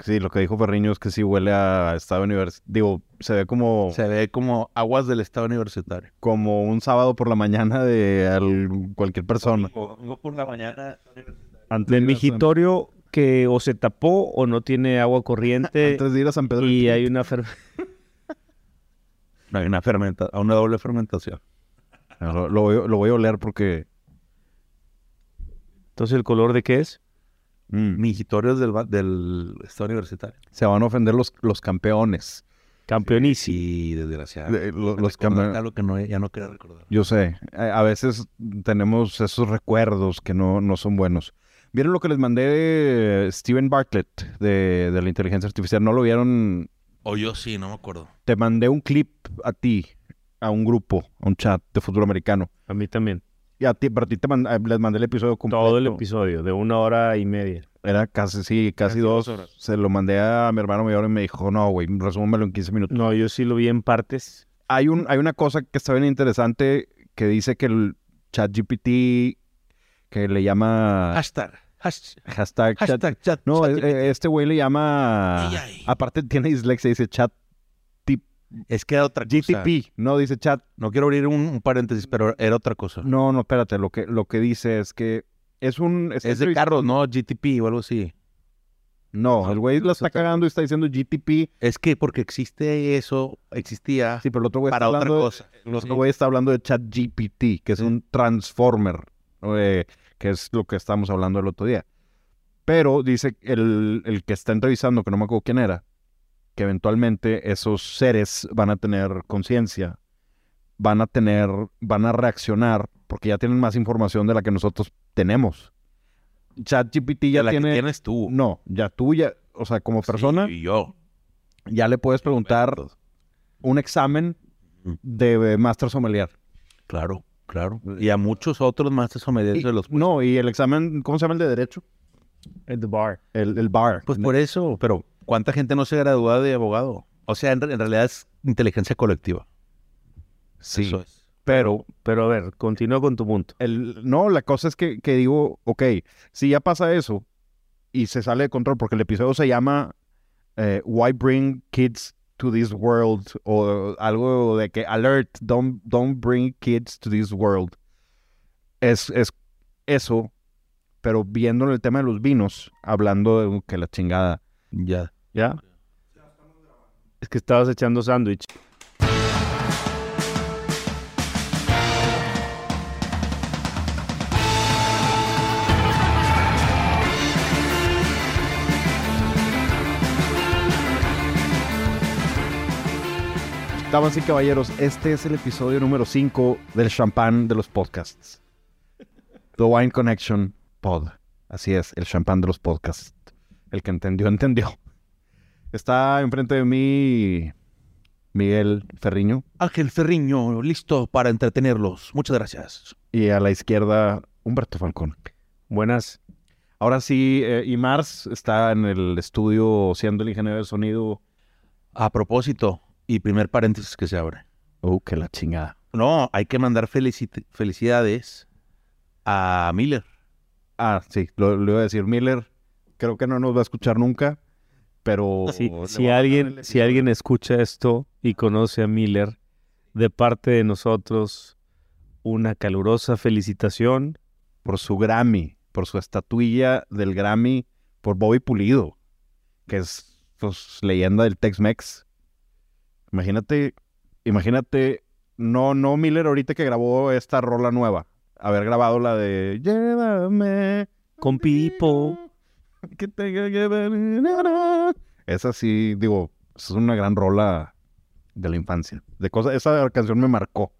Sí, lo que dijo Ferriño es que sí huele a estado universitario. Digo, se ve como, Se ve como aguas del estado universitario. como un sábado por la mañana de al- cualquier persona. Vengo por la mañana. Antes Del de ir a San- migitorio que o se tapó o no tiene agua corriente Antes de ir a San Pedro. y hay una fer- Hay una fermenta, una doble fermentación. Lo, lo voy, lo voy a oler porque... Entonces, ¿el color de qué es? Mm, Migitorios del, estado universitario. se van a ofender los, los campeones. Campeonísimo. Sí, desgraciado. De- lo- los recordó campe- algo que no, ya no quiero recordar. Yo sé, a, a veces tenemos esos recuerdos que no, no son buenos. ¿Vieron lo que les mandé de Steven Bartlett de, de la inteligencia artificial? ¿No lo vieron? O yo sí, no me acuerdo. Te mandé un clip a ti, a un grupo, a un chat de fútbol americano. A mí también. Y a ti, para ti te mand- eh, les mandé el episodio completo. Todo el episodio, de una hora y media. Era casi, sí, casi, Casi dos. horas. Se lo mandé a mi hermano mayor y me dijo, no, güey, resúmelo en 15 minutos. No, yo sí lo vi en partes. Hay, un, hay una cosa que está bien interesante que dice que el chat GPT, que le llama Hashtag. hash- hashtag, Hashtag chat. No, chat- eh, eh, este güey le llama. Aparte tiene dislexia, dice chat es que era otra cosa. GTP. No dice chat. No quiero abrir un, un paréntesis, pero era otra cosa. No, no, espérate. Lo que, lo que dice es que es un. es de carros, no GTP o algo así. No, el güey la está cagando y está diciendo GTP. Es que porque existe eso, existía Sí, pero el otro güey para está otra de- el otro güey está hablando de chat GPT, que es Sí. un transformer, eh, que es lo que estábamos hablando el otro día. Pero dice el, el que está entrevistando, que no me acuerdo quién era, que eventualmente esos seres van a tener conciencia, van a tener, van a reaccionar, porque ya tienen más información de la que nosotros tenemos. ChatGPT ya la tiene... que tienes tú. No, ya tú ya, o sea, como persona, Sí, y yo. ya le puedes preguntar un examen Ujú. de eh, Master Sommelier. Claro, claro. Y a muchos otros de Y- de los... no, y el examen, ¿cómo se llama el de Derecho? En the bar. El, el bar. Pues por eso, pero ¿cuánta gente no se gradúa de abogado? O sea, en, re- en realidad es inteligencia colectiva. sí, Eso es. pero Pero a ver, continúa con tu punto. el, no, la cosa es que, que digo, ok, si ya pasa eso y se sale de control, porque el episodio se llama eh, Why Bring Kids to This World o algo de que alert, don't, don't bring kids to this world. Es, es eso, pero viendo el tema de los vinos, hablando de que la chingada, Ya. ¿Ya? Es que estabas echando sándwich. Damas y caballeros, este es el episodio número 5 del champán de los podcasts. The Wine Connection Pod. Así es, el champán de los podcasts. El que entendió, entendió. Está enfrente de mí Miguel Ferriño Ángel Ferriño, listo para entretenerlos. Muchas gracias. y a la izquierda Humberto Falcón. Buenas. Ahora sí, eh, y Mars está en el estudio siendo el ingeniero de sonido. A propósito, y primer paréntesis que se abre. Oh, que la chingada. No, hay que mandar felicidades a Miller. Ah, sí, lo, lo iba a decir Miller. Creo que no nos va a escuchar nunca, pero... Si, alguien, si alguien escucha esto y conoce a Miller, de parte de nosotros, una calurosa felicitación. por su Grammy, por su estatuilla del Grammy, por Bobby Pulido, que es pues, leyenda del Tex-Mex. Imagínate, imagínate, no, no Miller ahorita que grabó esta rola nueva, haber grabado la de Llévame Con Pipo. Que tenga que ver. na, na". Esa sí, digo, es una gran rola de la infancia. De cosas, esa canción me marcó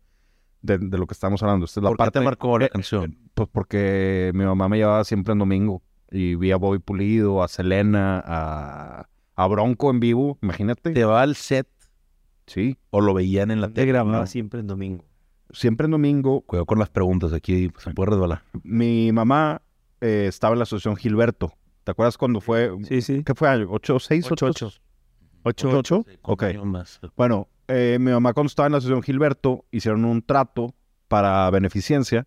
de, de lo que estamos hablando. Esta es la ¿Por qué parte te marcó la eh, canción? Pues porque mi mamá me llevaba siempre en domingo y vi a Bobby Pulido, a Selena, a, a Bronco en vivo, imagínate. ¿Te va al set Sí, o lo veían en la Te tele? grababa siempre en domingo. siempre en domingo. Cuidado con las preguntas, aquí se puede resbalar. Mi mamá eh, estaba en la asociación Gilberto. ¿Te acuerdas cuando fue? Sí, sí. ¿Qué fue? ¿8 6? Ocho, ocho. Ocho, ¿Ocho, ocho? Ok. Bueno, eh, mi mamá cuando estaba en la asociación Gilberto hicieron un trato para beneficencia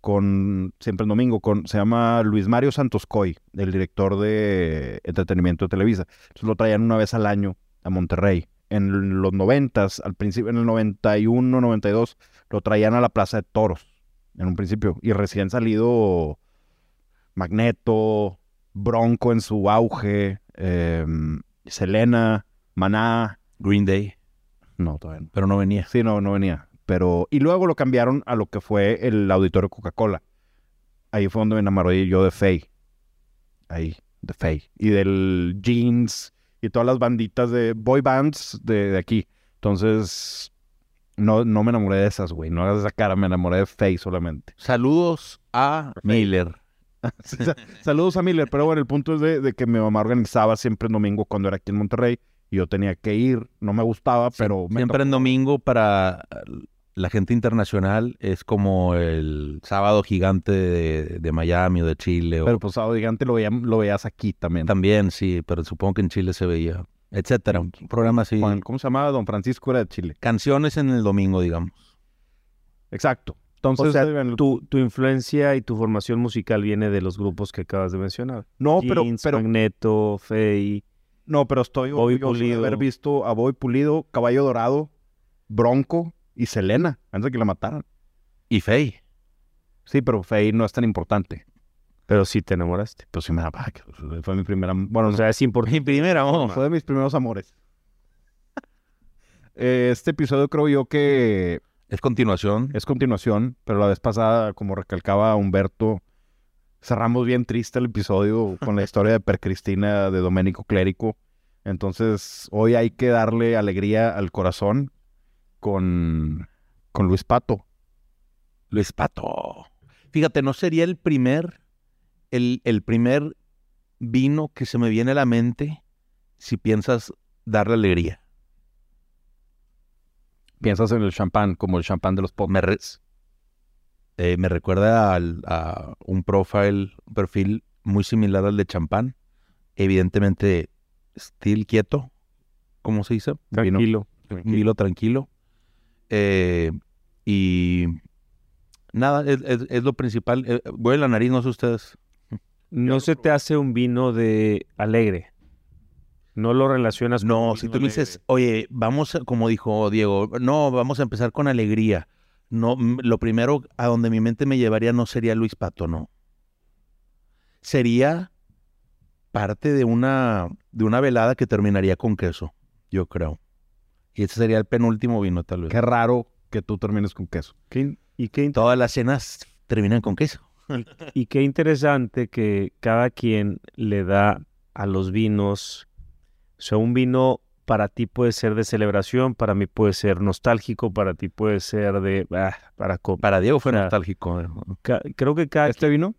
con, siempre el domingo, con, se llama Luis Mario Santos Coy, el director de entretenimiento de Televisa. Entonces lo traían una vez al año a Monterrey. En los noventas, al principio, en el 91, 92, lo traían a la Plaza de Toros, en un principio. Y recién salido Magneto, Bronco en su auge, em, Selena, Maná. Green Day, No, todavía no. pero no venía. Sí, no, no venía. Pero, y luego lo cambiaron a lo que fue el auditorio Coca-Cola. Ahí fue donde me enamoré yo de Faye. Ahí, de Faye. Y del Jeans y todas las banditas de boy bands de, de aquí. Entonces, no, no me enamoré de esas, güey. No hagas esa cara, me enamoré de Faye solamente. Saludos a Miller. Sa- Saludos a Miller, pero bueno, el punto es de, de que mi mamá organizaba siempre en domingo cuando era aquí en Monterrey y yo tenía que ir. No me gustaba, pero me Siempre en tocó. domingo para la gente internacional es como el sábado gigante de, de Miami o de Chile. o- Pero pues sábado gigante lo, veía- lo veías aquí también. También, sí, pero supongo que en Chile se veía, etcétera. Un programa así. ¿Cómo se llamaba? Don Francisco era de Chile. Canciones en el domingo, digamos. Exacto. Entonces, O sea, tu, tu influencia y tu formación musical viene de los grupos que acabas de mencionar. no, pero, Jeans, pero, Magneto, Fey. no, pero estoy Bobby orgulloso de Pulido. haber visto a Bobby Pulido, Caballo Dorado, Bronco y Selena, antes de que la mataran. Y Faye. Sí, pero Faye no es tan importante. Pero sí te enamoraste. Pero sí me da que fue mi primera, bueno, O sea, es importante. Mi primera, oh. fue de mis primeros amores. Eh, Este episodio creo yo que Es continuación. es continuación, pero la vez pasada, como recalcaba Humberto, cerramos bien triste el episodio con la historia de Per Cristina de Doménico Clérico. Entonces, hoy hay que darle alegría al corazón con, con Luis Pato. Luis Pato. Fíjate, no sería el primer, el, el primer vino que se me viene a la mente si piensas darle alegría. Piensas en el champán, como el champán de los pop. Me, re- eh, me recuerda al- a un profile, un perfil muy similar al de champán. Evidentemente, still quieto, ¿cómo se dice? Tranquilo. Vino tranquilo. Eh, y nada, es, es- es lo principal. Eh, voy a la nariz, no sé ustedes. No se te hace un vino de alegre. No lo relacionas con No, si tú me dices, oye, vamos, como dijo Diego, no, vamos a empezar con alegría. No, lo primero a donde mi mente me llevaría no sería Luis Pato, no. Sería parte de una, de una velada que terminaría con queso, yo creo. Y ese sería el penúltimo vino, tal vez. Qué raro que tú termines con queso. Qué y, qué Todas las cenas terminan con queso. y qué interesante que cada quien le da a los vinos. O sea, un vino para ti puede ser de celebración, para mí puede ser nostálgico, para ti puede ser de... ah, para Para Diego fue O sea, nostálgico. eh. creo que cada ¿Este vino?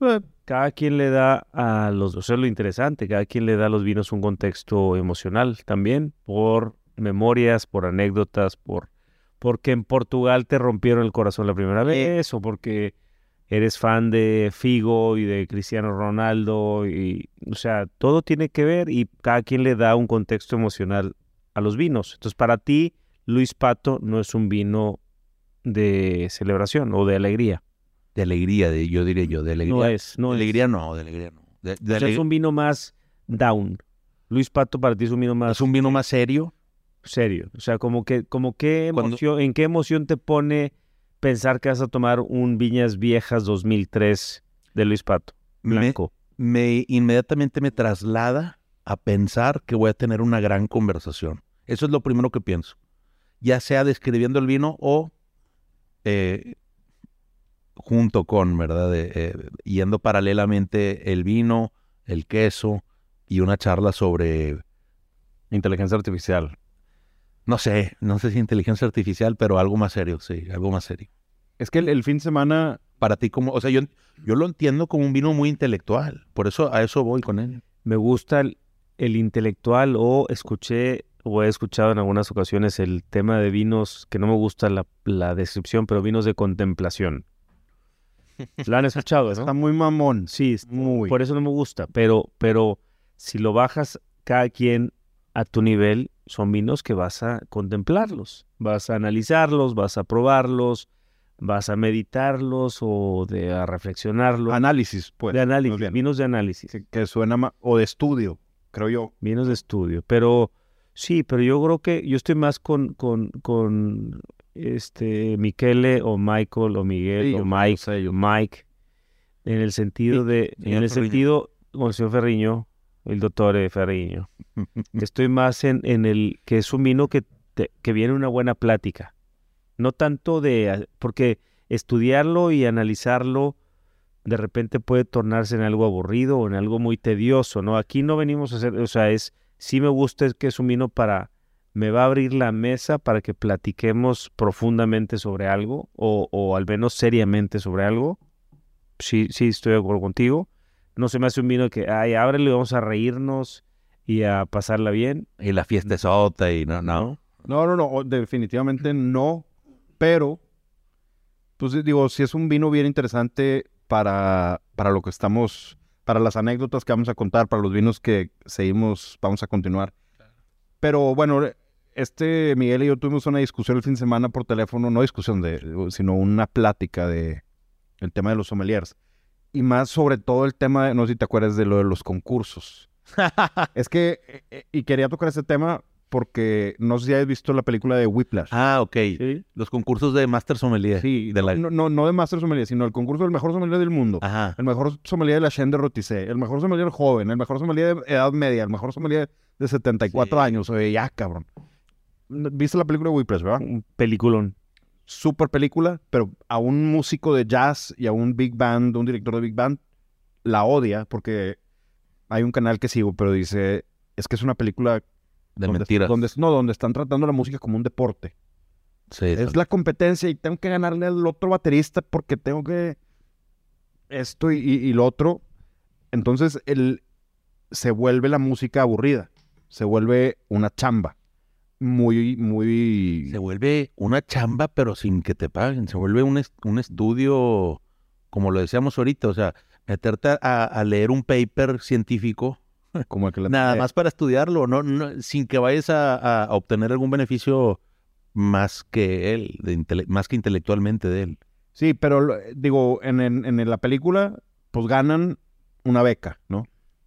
Eh, cada quien le da a los, o sea, lo interesante, cada quien le da a los vinos un contexto emocional también, por memorias, por anécdotas, por porque en Portugal te rompieron el corazón la primera vez, o porque eres fan de Figo y de Cristiano Ronaldo, y, o sea, todo tiene que ver y cada quien le da un contexto emocional a los vinos. Entonces, para ti, Luis Pato no es un vino de celebración o de alegría. De alegría, de, yo diría yo, de alegría. No es, no de es. alegría no, de alegría no. De, de O sea, es un vino más down. Luis Pato para ti es un vino más es un vino más serio. serio. O sea, como que, como qué Cuando- emoción, ¿en qué emoción te pone pensar que vas a tomar un Viñas Viejas 2003 de Luis Pato? Me- Blanco. me inmediatamente me traslada a pensar que voy a tener una gran conversación. Eso es lo primero que pienso. Ya sea describiendo el vino o eh, junto con, ¿verdad? De, eh, yendo paralelamente el vino, el queso y una charla sobre, Inteligencia artificial. No sé, no sé si inteligencia artificial, pero algo más serio, sí, algo más serio. Es que el, el fin de semana Para ti, como, o sea, yo, yo lo entiendo como un vino muy intelectual. Por eso a eso voy con él. Me gusta el, el intelectual o escuché o he escuchado en algunas ocasiones el tema de vinos, que no me gusta la, la descripción, pero vinos de contemplación. ¿La han escuchado, está muy mamón. Sí, Muy. por eso no me gusta, pero, pero si lo bajas cada quien a tu nivel, son vinos que vas a contemplarlos, vas a analizarlos, vas a probarlos, vas a meditarlos o de a reflexionarlos. Análisis, pues. de análisis, bien. vinos de análisis. Que, que suena más, o de estudio, creo yo. Vinos de estudio. Pero sí, pero yo creo que yo estoy más con, con, con este Michele o Michael o Miguel Sí, o Mike, sé, Mike, en el sentido de, en el sentido, con el señor Ferriño, el doctor eh, Ferriño. Estoy más en, en el que es un vino que, te- que viene una buena plática. No tanto de, a- porque estudiarlo y analizarlo de repente puede tornarse en algo aburrido o en algo muy tedioso, ¿no? Aquí no venimos a hacer, o sea, es, sí me gusta es que es un vino para, me va a abrir la mesa para que platiquemos profundamente sobre algo o, o al menos seriamente sobre algo. Sí, sí, estoy de acuerdo contigo. No se me hace un vino que, ay, ábrele, vamos a reírnos y a pasarla bien. Y la fiesta es otra y no, no. No, no, no, definitivamente no, pero, pues digo, si es un vino bien interesante para, para lo que estamos, para las anécdotas que vamos a contar, para los vinos que seguimos, vamos a continuar. Pero bueno, este Miguel y yo tuvimos una discusión el fin de semana por teléfono, no discusión, de, sino una plática de el tema de los sommeliers. Y más sobre todo el tema, de, no sé si te acuerdas de lo de los concursos. es que, eh, eh, y quería tocar ese tema porque no sé si has visto la película de Whiplash. Ah, ok. ¿sí? Los concursos de Master Sommelier. sí, de la- no, no, no de Master Sommelier, sino el concurso del mejor sommelier del mundo. Ajá. El mejor sommelier de la Chaîne de Rotisserie, el mejor sommelier joven, el mejor sommelier de edad media, el mejor sommelier de 74 Sí. años. Oye, ya, cabrón. ¿Viste la película de Whiplash, verdad? Un peliculón. Super película, pero a un músico de jazz y a un big band, un director de big band, la odia porque hay un canal que sigo, pero dice, es que es una película De donde, mentiras. donde- no, donde están tratando la música como un deporte. Sí, Es la competencia y tengo que ganarle al otro baterista porque tengo que esto y, y- y lo otro. Entonces el, se vuelve la música aburrida, se vuelve una chamba. Muy, muy... Se vuelve una chamba, pero sin que te paguen. Se vuelve un, est- un estudio, como lo decíamos ahorita, o sea, meterte a, a leer un paper científico, como el que la- nada más para estudiarlo, no, no- sin que vayas a, obtener algún beneficio más que él, de más que intelectualmente de él. Sí, pero digo, en, en- en la película, pues ganan una beca, ¿no?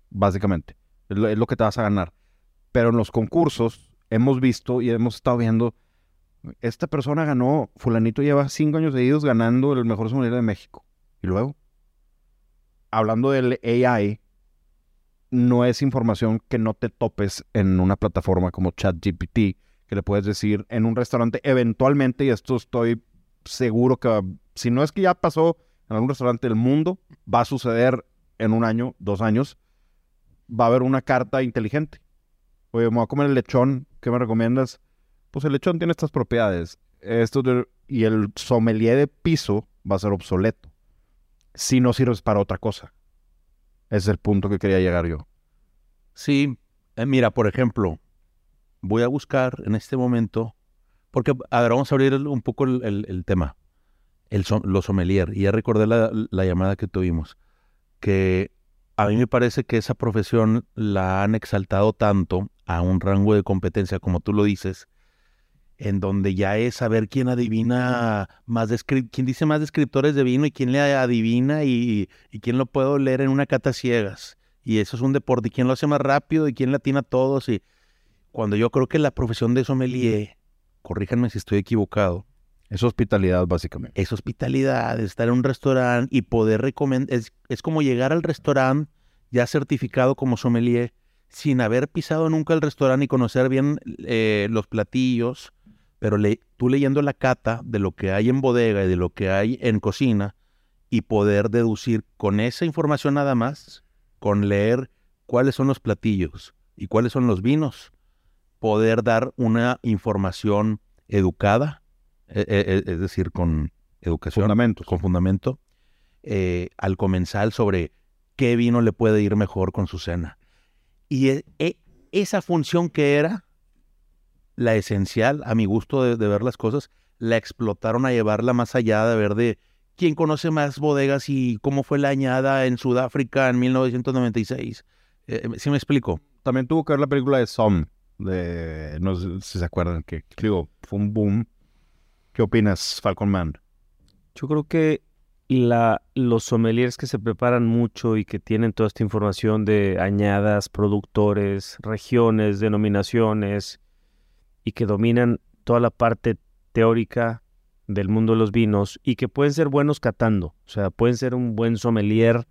Básicamente. Es lo, es lo que te vas a ganar. Pero en los concursos hemos visto y hemos estado viendo, esta persona ganó, fulanito lleva cinco años seguidos ganando el mejor sommelier de México. Y luego, hablando del AI, no es información que no te topes en una plataforma como ChatGPT, que le puedes decir en un restaurante eventualmente, y esto estoy seguro que, si no es que ya pasó en algún restaurante del mundo, va a suceder en un año, dos años, va a haber una carta inteligente. Oye, me voy a comer el lechón, ¿qué me recomiendas? Pues el lechón tiene estas propiedades. Esto y el sommelier de piso va a ser obsoleto. Si no sirves para otra cosa. Ese es el punto que quería llegar yo. Sí, eh, mira, por ejemplo, voy a buscar en este momento, porque, a ver, vamos a abrir un poco el, tema, el los sommelier, y ya recordé la, la llamada que tuvimos, que a mí me parece que esa profesión la han exaltado tanto a un rango de competencia, como tú lo dices, en donde ya es saber quién adivina más, quién dice más descriptores de vino y quién le adivina y, quién lo puedo leer en una cata ciegas y eso es un deporte. ¿Y quién lo hace más rápido? ¿Y quién latina a todos? Y cuando yo creo que la profesión de sommelier, corríjanme si estoy equivocado, Es hospitalidad, básicamente. es hospitalidad, es estar en un restaurante y poder recomendar. Es, es como llegar al restaurante ya certificado como sommelier sin haber pisado nunca el restaurante y conocer bien eh, los platillos, pero tú leyendo la cata de lo que hay en bodega y de lo que hay en cocina y poder deducir con esa información nada más, con leer cuáles son los platillos y cuáles son los vinos, poder dar una información educada, es decir, con educación, Fundamentos. con fundamento, eh, al comensal sobre qué vino le puede ir mejor con su cena. Y e- e- esa función que era la esencial, a mi gusto de, de ver las cosas, la explotaron a llevarla más allá de ver de quién conoce más bodegas y cómo fue la añada en Sudáfrica en 1996. Eh, ¿Sí me explico? También tuvo que ver la película de Some, de, no sé si se acuerdan, que digo, fue un boom. ¿Qué opinas, Falcon Man? Yo creo que la, los sommeliers que se preparan mucho y que tienen toda esta información de añadas, productores, regiones, denominaciones y que dominan toda la parte teórica del mundo de los vinos y que pueden ser buenos catando, o sea, pueden ser un buen sommelier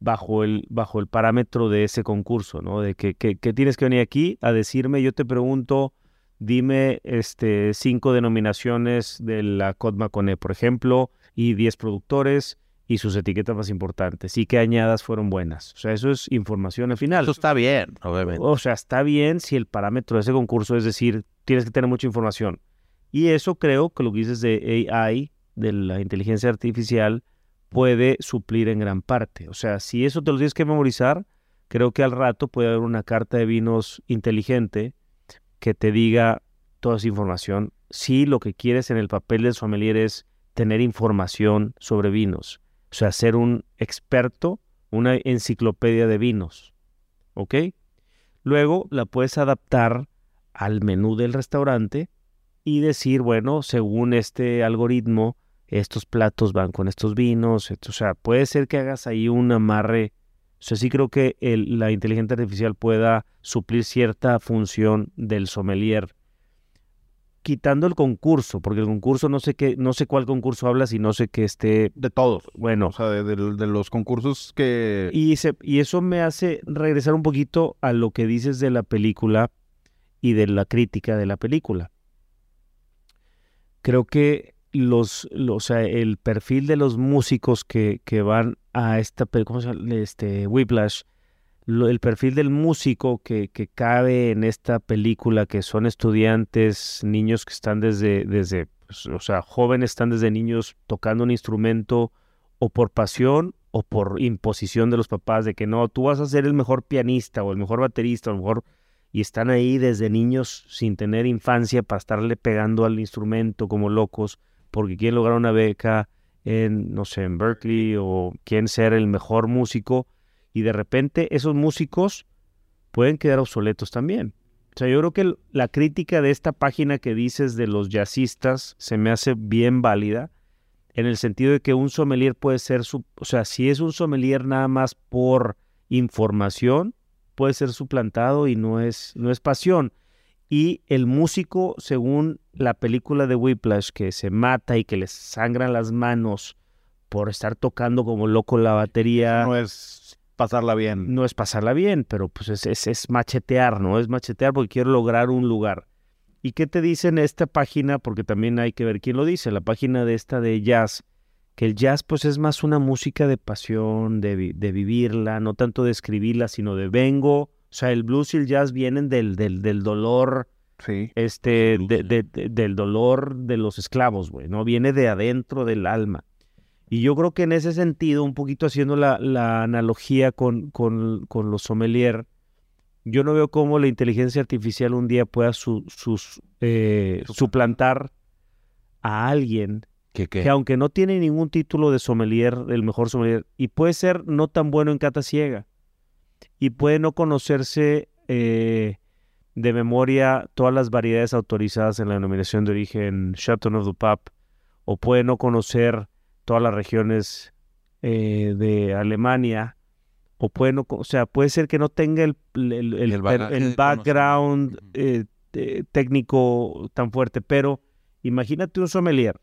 bajo el, bajo el parámetro de ese concurso, ¿no? De que, que, que tienes que venir aquí a decirme, yo te pregunto, dime este, cinco denominaciones de la Codma Cone, por ejemplo, y 10 productores y sus etiquetas más importantes y qué añadas fueron buenas. O sea, eso es información al final. Eso está bien, obviamente. O sea, está bien si el parámetro de ese concurso es decir, tienes que tener mucha información. Y eso creo que lo que dices de AI, de la inteligencia artificial, puede suplir en gran parte. O sea, si eso te lo tienes que memorizar, creo que al rato puede haber una carta de vinos inteligente que te diga toda esa información. Si lo que quieres en el papel del sommelier es tener información sobre vinos, o sea, ser un experto, una enciclopedia de vinos, ¿ok? Luego la puedes adaptar al menú del restaurante y decir, bueno, según este algoritmo, estos platos van con estos vinos, o sea, puede ser que hagas ahí un amarre. O sea, sí creo que la inteligencia artificial pueda suplir cierta función del sommelier quitando el concurso, porque el concurso no sé qué, no sé cuál concurso hablas y no sé qué esté. De todos. Bueno. O sea, de, los concursos que. Y, y eso me hace regresar un poquito a lo que dices de la película y de la crítica de la película. Creo que los, o sea, el perfil de los músicos que, que van a esta, ¿cómo se llama? Este, Whiplash, el perfil del músico que, que, cabe en esta película, que son estudiantes, niños que están desde, desde pues, o sea, jóvenes están desde niños tocando un instrumento o por pasión o por imposición de los papás de que no, tú vas a ser el mejor pianista o el mejor baterista o el mejor... Y están ahí desde niños sin tener infancia para estarle pegando al instrumento como locos porque quieren lograr una beca en, no sé, en Berkeley o quieren ser el mejor músico y de repente esos músicos pueden quedar obsoletos también. O sea, yo creo que la crítica de esta página que dices de los jazzistas se me hace bien válida en el sentido de que un sommelier puede ser su, o sea, si es un sommelier nada más por información, puede ser suplantado y no es no es pasión. Y el músico, según la película de Whiplash, que se mata y que le sangran las manos por estar tocando como loco la batería. No es pasarla bien. No es pasarla bien, pero pues es, es, machetear, ¿no? Es machetear porque quiero lograr un lugar. ¿Y qué te dice en esta página? Porque también hay que ver quién lo dice. La página de esta de jazz, que el jazz pues es más una música de pasión, de, de vivirla, no tanto de escribirla, sino de vengo. O sea, el blues y el jazz vienen del, del, del dolor, sí, este, de, del dolor de los esclavos, güey, ¿no? Viene de adentro del alma. Y yo creo que en ese sentido, un poquito haciendo la, analogía con, con, los sommelier, yo no veo cómo la inteligencia artificial un día pueda sus, eh, suplantar a alguien que, aunque no tiene ningún título de sommelier, el mejor sommelier, y puede ser no tan bueno en cata ciega, y puede no conocerse eh, de memoria todas las variedades autorizadas en la denominación de origen Chateau of the Pape, o puede no conocer todas las regiones eh, de Alemania, o puede, o sea, puede ser que no tenga el, el, background eh, técnico tan fuerte, pero imagínate un sommelier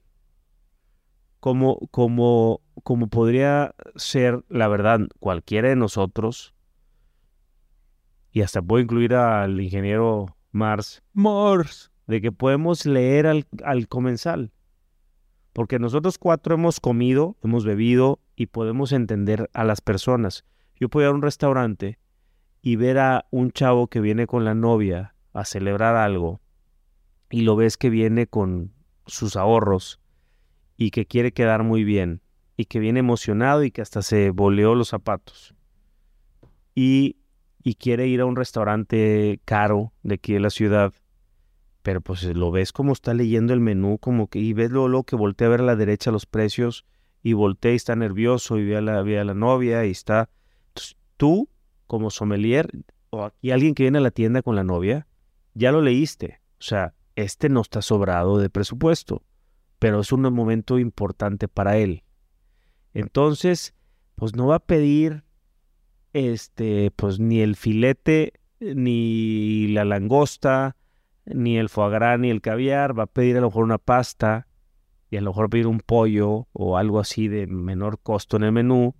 como, como, como podría ser, la verdad, cualquiera de nosotros, y hasta puedo incluir al ingeniero Mars, Mars, de que podemos leer al, al comensal. Porque nosotros cuatro hemos comido, hemos bebido y podemos entender a las personas. Yo puedo ir a un restaurante y ver a un chavo que viene con la novia a celebrar algo y lo ves que viene con sus ahorros y que quiere quedar muy bien y que viene emocionado y que hasta se boleó los zapatos y, y quiere ir a un restaurante caro de aquí de la ciudad pero pues lo ves como está leyendo el menú, como que, y ves luego, que voltea a ver a la derecha los precios, y voltea y está nervioso, y ve a la, ve a la novia, y está. Tú, como sommelier, o y alguien que viene a la tienda con la novia, ya lo leíste. O sea, este no está sobrado de presupuesto. pero es un momento importante para él. Entonces, pues no va a pedir este, pues ni el filete, ni la langosta, ni el foie gras, ni el caviar, va a pedir a lo mejor una pasta y a lo mejor pedir un pollo o algo así de menor costo en el menú.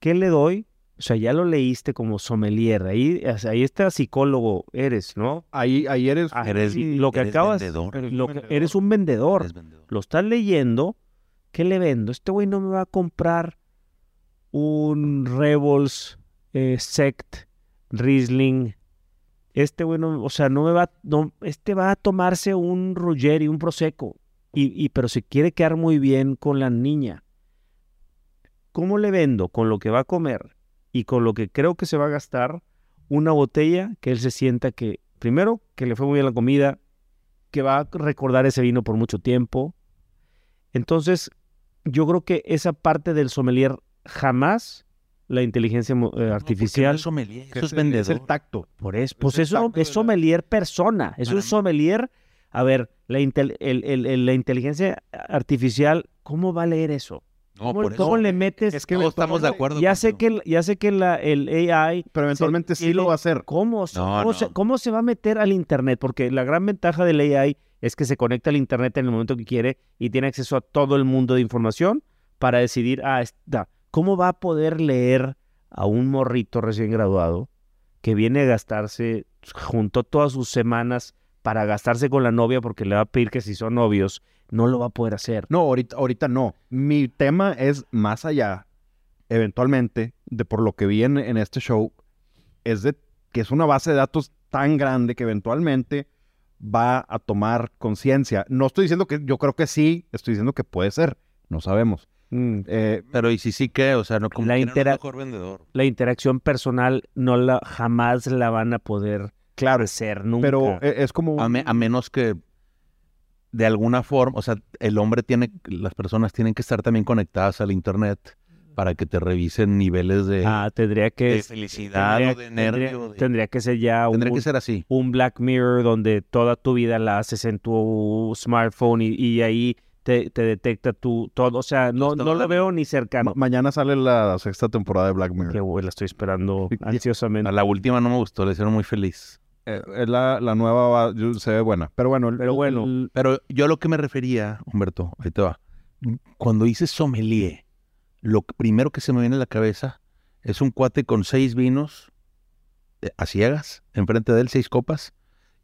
¿Qué le doy? O sea, ya lo leíste como sommelier, ahí, ahí está psicólogo, eres, ¿no? Ahí, ahí eres, Ah, Eres- lo que eres acabas, vendedor. eres lo un que- vendedor. eres un vendedor, Eres vendedor. lo estás leyendo, ¿qué le vendo? Este güey no me va a comprar un Rebels eh, Sect Riesling. Este güey no, o sea, no me va, este va a tomarse un Ruggeri, un Prosecco. Y, y, pero se quiere quedar muy bien con la niña. ¿Cómo le vendo? Con lo que va a comer y con lo que creo que se va a gastar una botella que él se sienta que, primero, que le fue muy bien la comida, que va a recordar ese vino por mucho tiempo. Entonces, yo creo que esa parte del sommelier jamás la inteligencia mo- eh, No, artificial. no es eso es vendedor. Es el tacto. Por eso, Es pues eso tacto es la- sommelier persona, es Para un mí- sommelier. A ver, la, intel- el- el- el- la inteligencia artificial, ¿cómo va a leer eso? No, ¿Cómo, por cómo eso. le metes? Es que Todos estamos de acuerdo. ya sé que, el- ya sé que la, el AI, Pero eventualmente sí lo va a hacer. ¿cómo, se- No, cómo, no. Se, cómo se va a meter al Internet? Porque la gran ventaja del AI es que se conecta al Internet en el momento que quiere y tiene acceso a todo el mundo de información para decidir, ah, está. ¿Cómo va a poder leer a un morrito recién graduado que viene a gastarse, juntó todas sus semanas para gastarse con la novia porque le va a pedir que si son novios, no lo va a poder hacer? No, ahorita, ahorita no. Mi tema es más allá, eventualmente, de por lo que vi en, en este show, es de que es una base de datos tan grande que eventualmente va a tomar conciencia. No estoy diciendo que yo creo que sí, estoy diciendo que puede ser, no sabemos. Mm, Eh, Pero y si sí que, o sea, no como La intera- mejor vendedor. La interacción personal no la jamás la van a poder claro, hacer nunca. pero es como... A, me- a menos que de alguna forma, o sea, el hombre tiene, las personas tienen que estar también conectadas al internet para que te revisen niveles de, Ah, tendría que de felicidad tendría, o de tendría- nervio. de- tendría que ser ya tendría un, que ser así. un Black Mirror donde toda tu vida la haces en tu smartphone y, y ahí te, te detecta tu todo. O sea, no, no lo veo ni ma- cercano. mañana sale la sexta temporada de Black Mirror. Que güey, la estoy esperando ansiosamente. A la última no me gustó, le hicieron muy feliz. Eh, es la, la nueva, va- yo- se ve buena. Pero bueno, el- Pero bueno, el- Pero yo lo que me refería, Humberto, ahí te va. Cuando dices sommelier, lo primero que se me viene a la cabeza es un cuate con seis vinos eh, a ciegas, enfrente de él, seis copas,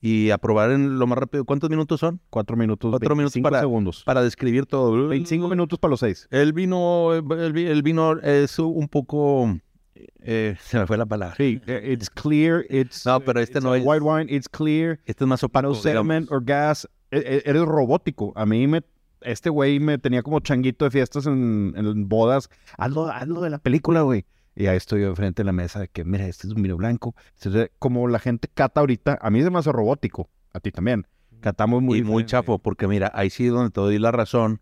y a probar en lo más rápido. ¿Cuántos minutos son? cuatro minutos, Cuatro minutos 25 para- segundos. Para describir todo. 25 minutos para los seis. El vino, el, el vino es un poco... eh, se me fue la palabra. Sí, eh, it's clear, it's... No, pero este no es- White wine, it's clear, Este es más opaco, no sediment or gas. E- e- eres robótico. A mí me... Este güey me tenía como changuito de fiestas en, en bodas. Hazlo, hazlo de la película, güey. Y ahí estoy yo enfrente de la mesa de que, mira, este es un vino blanco. Entonces, como la gente cata ahorita, a mí es demasiado robótico. A ti también. Catamos muy y muy chafo, porque mira, ahí sí es donde te doy la razón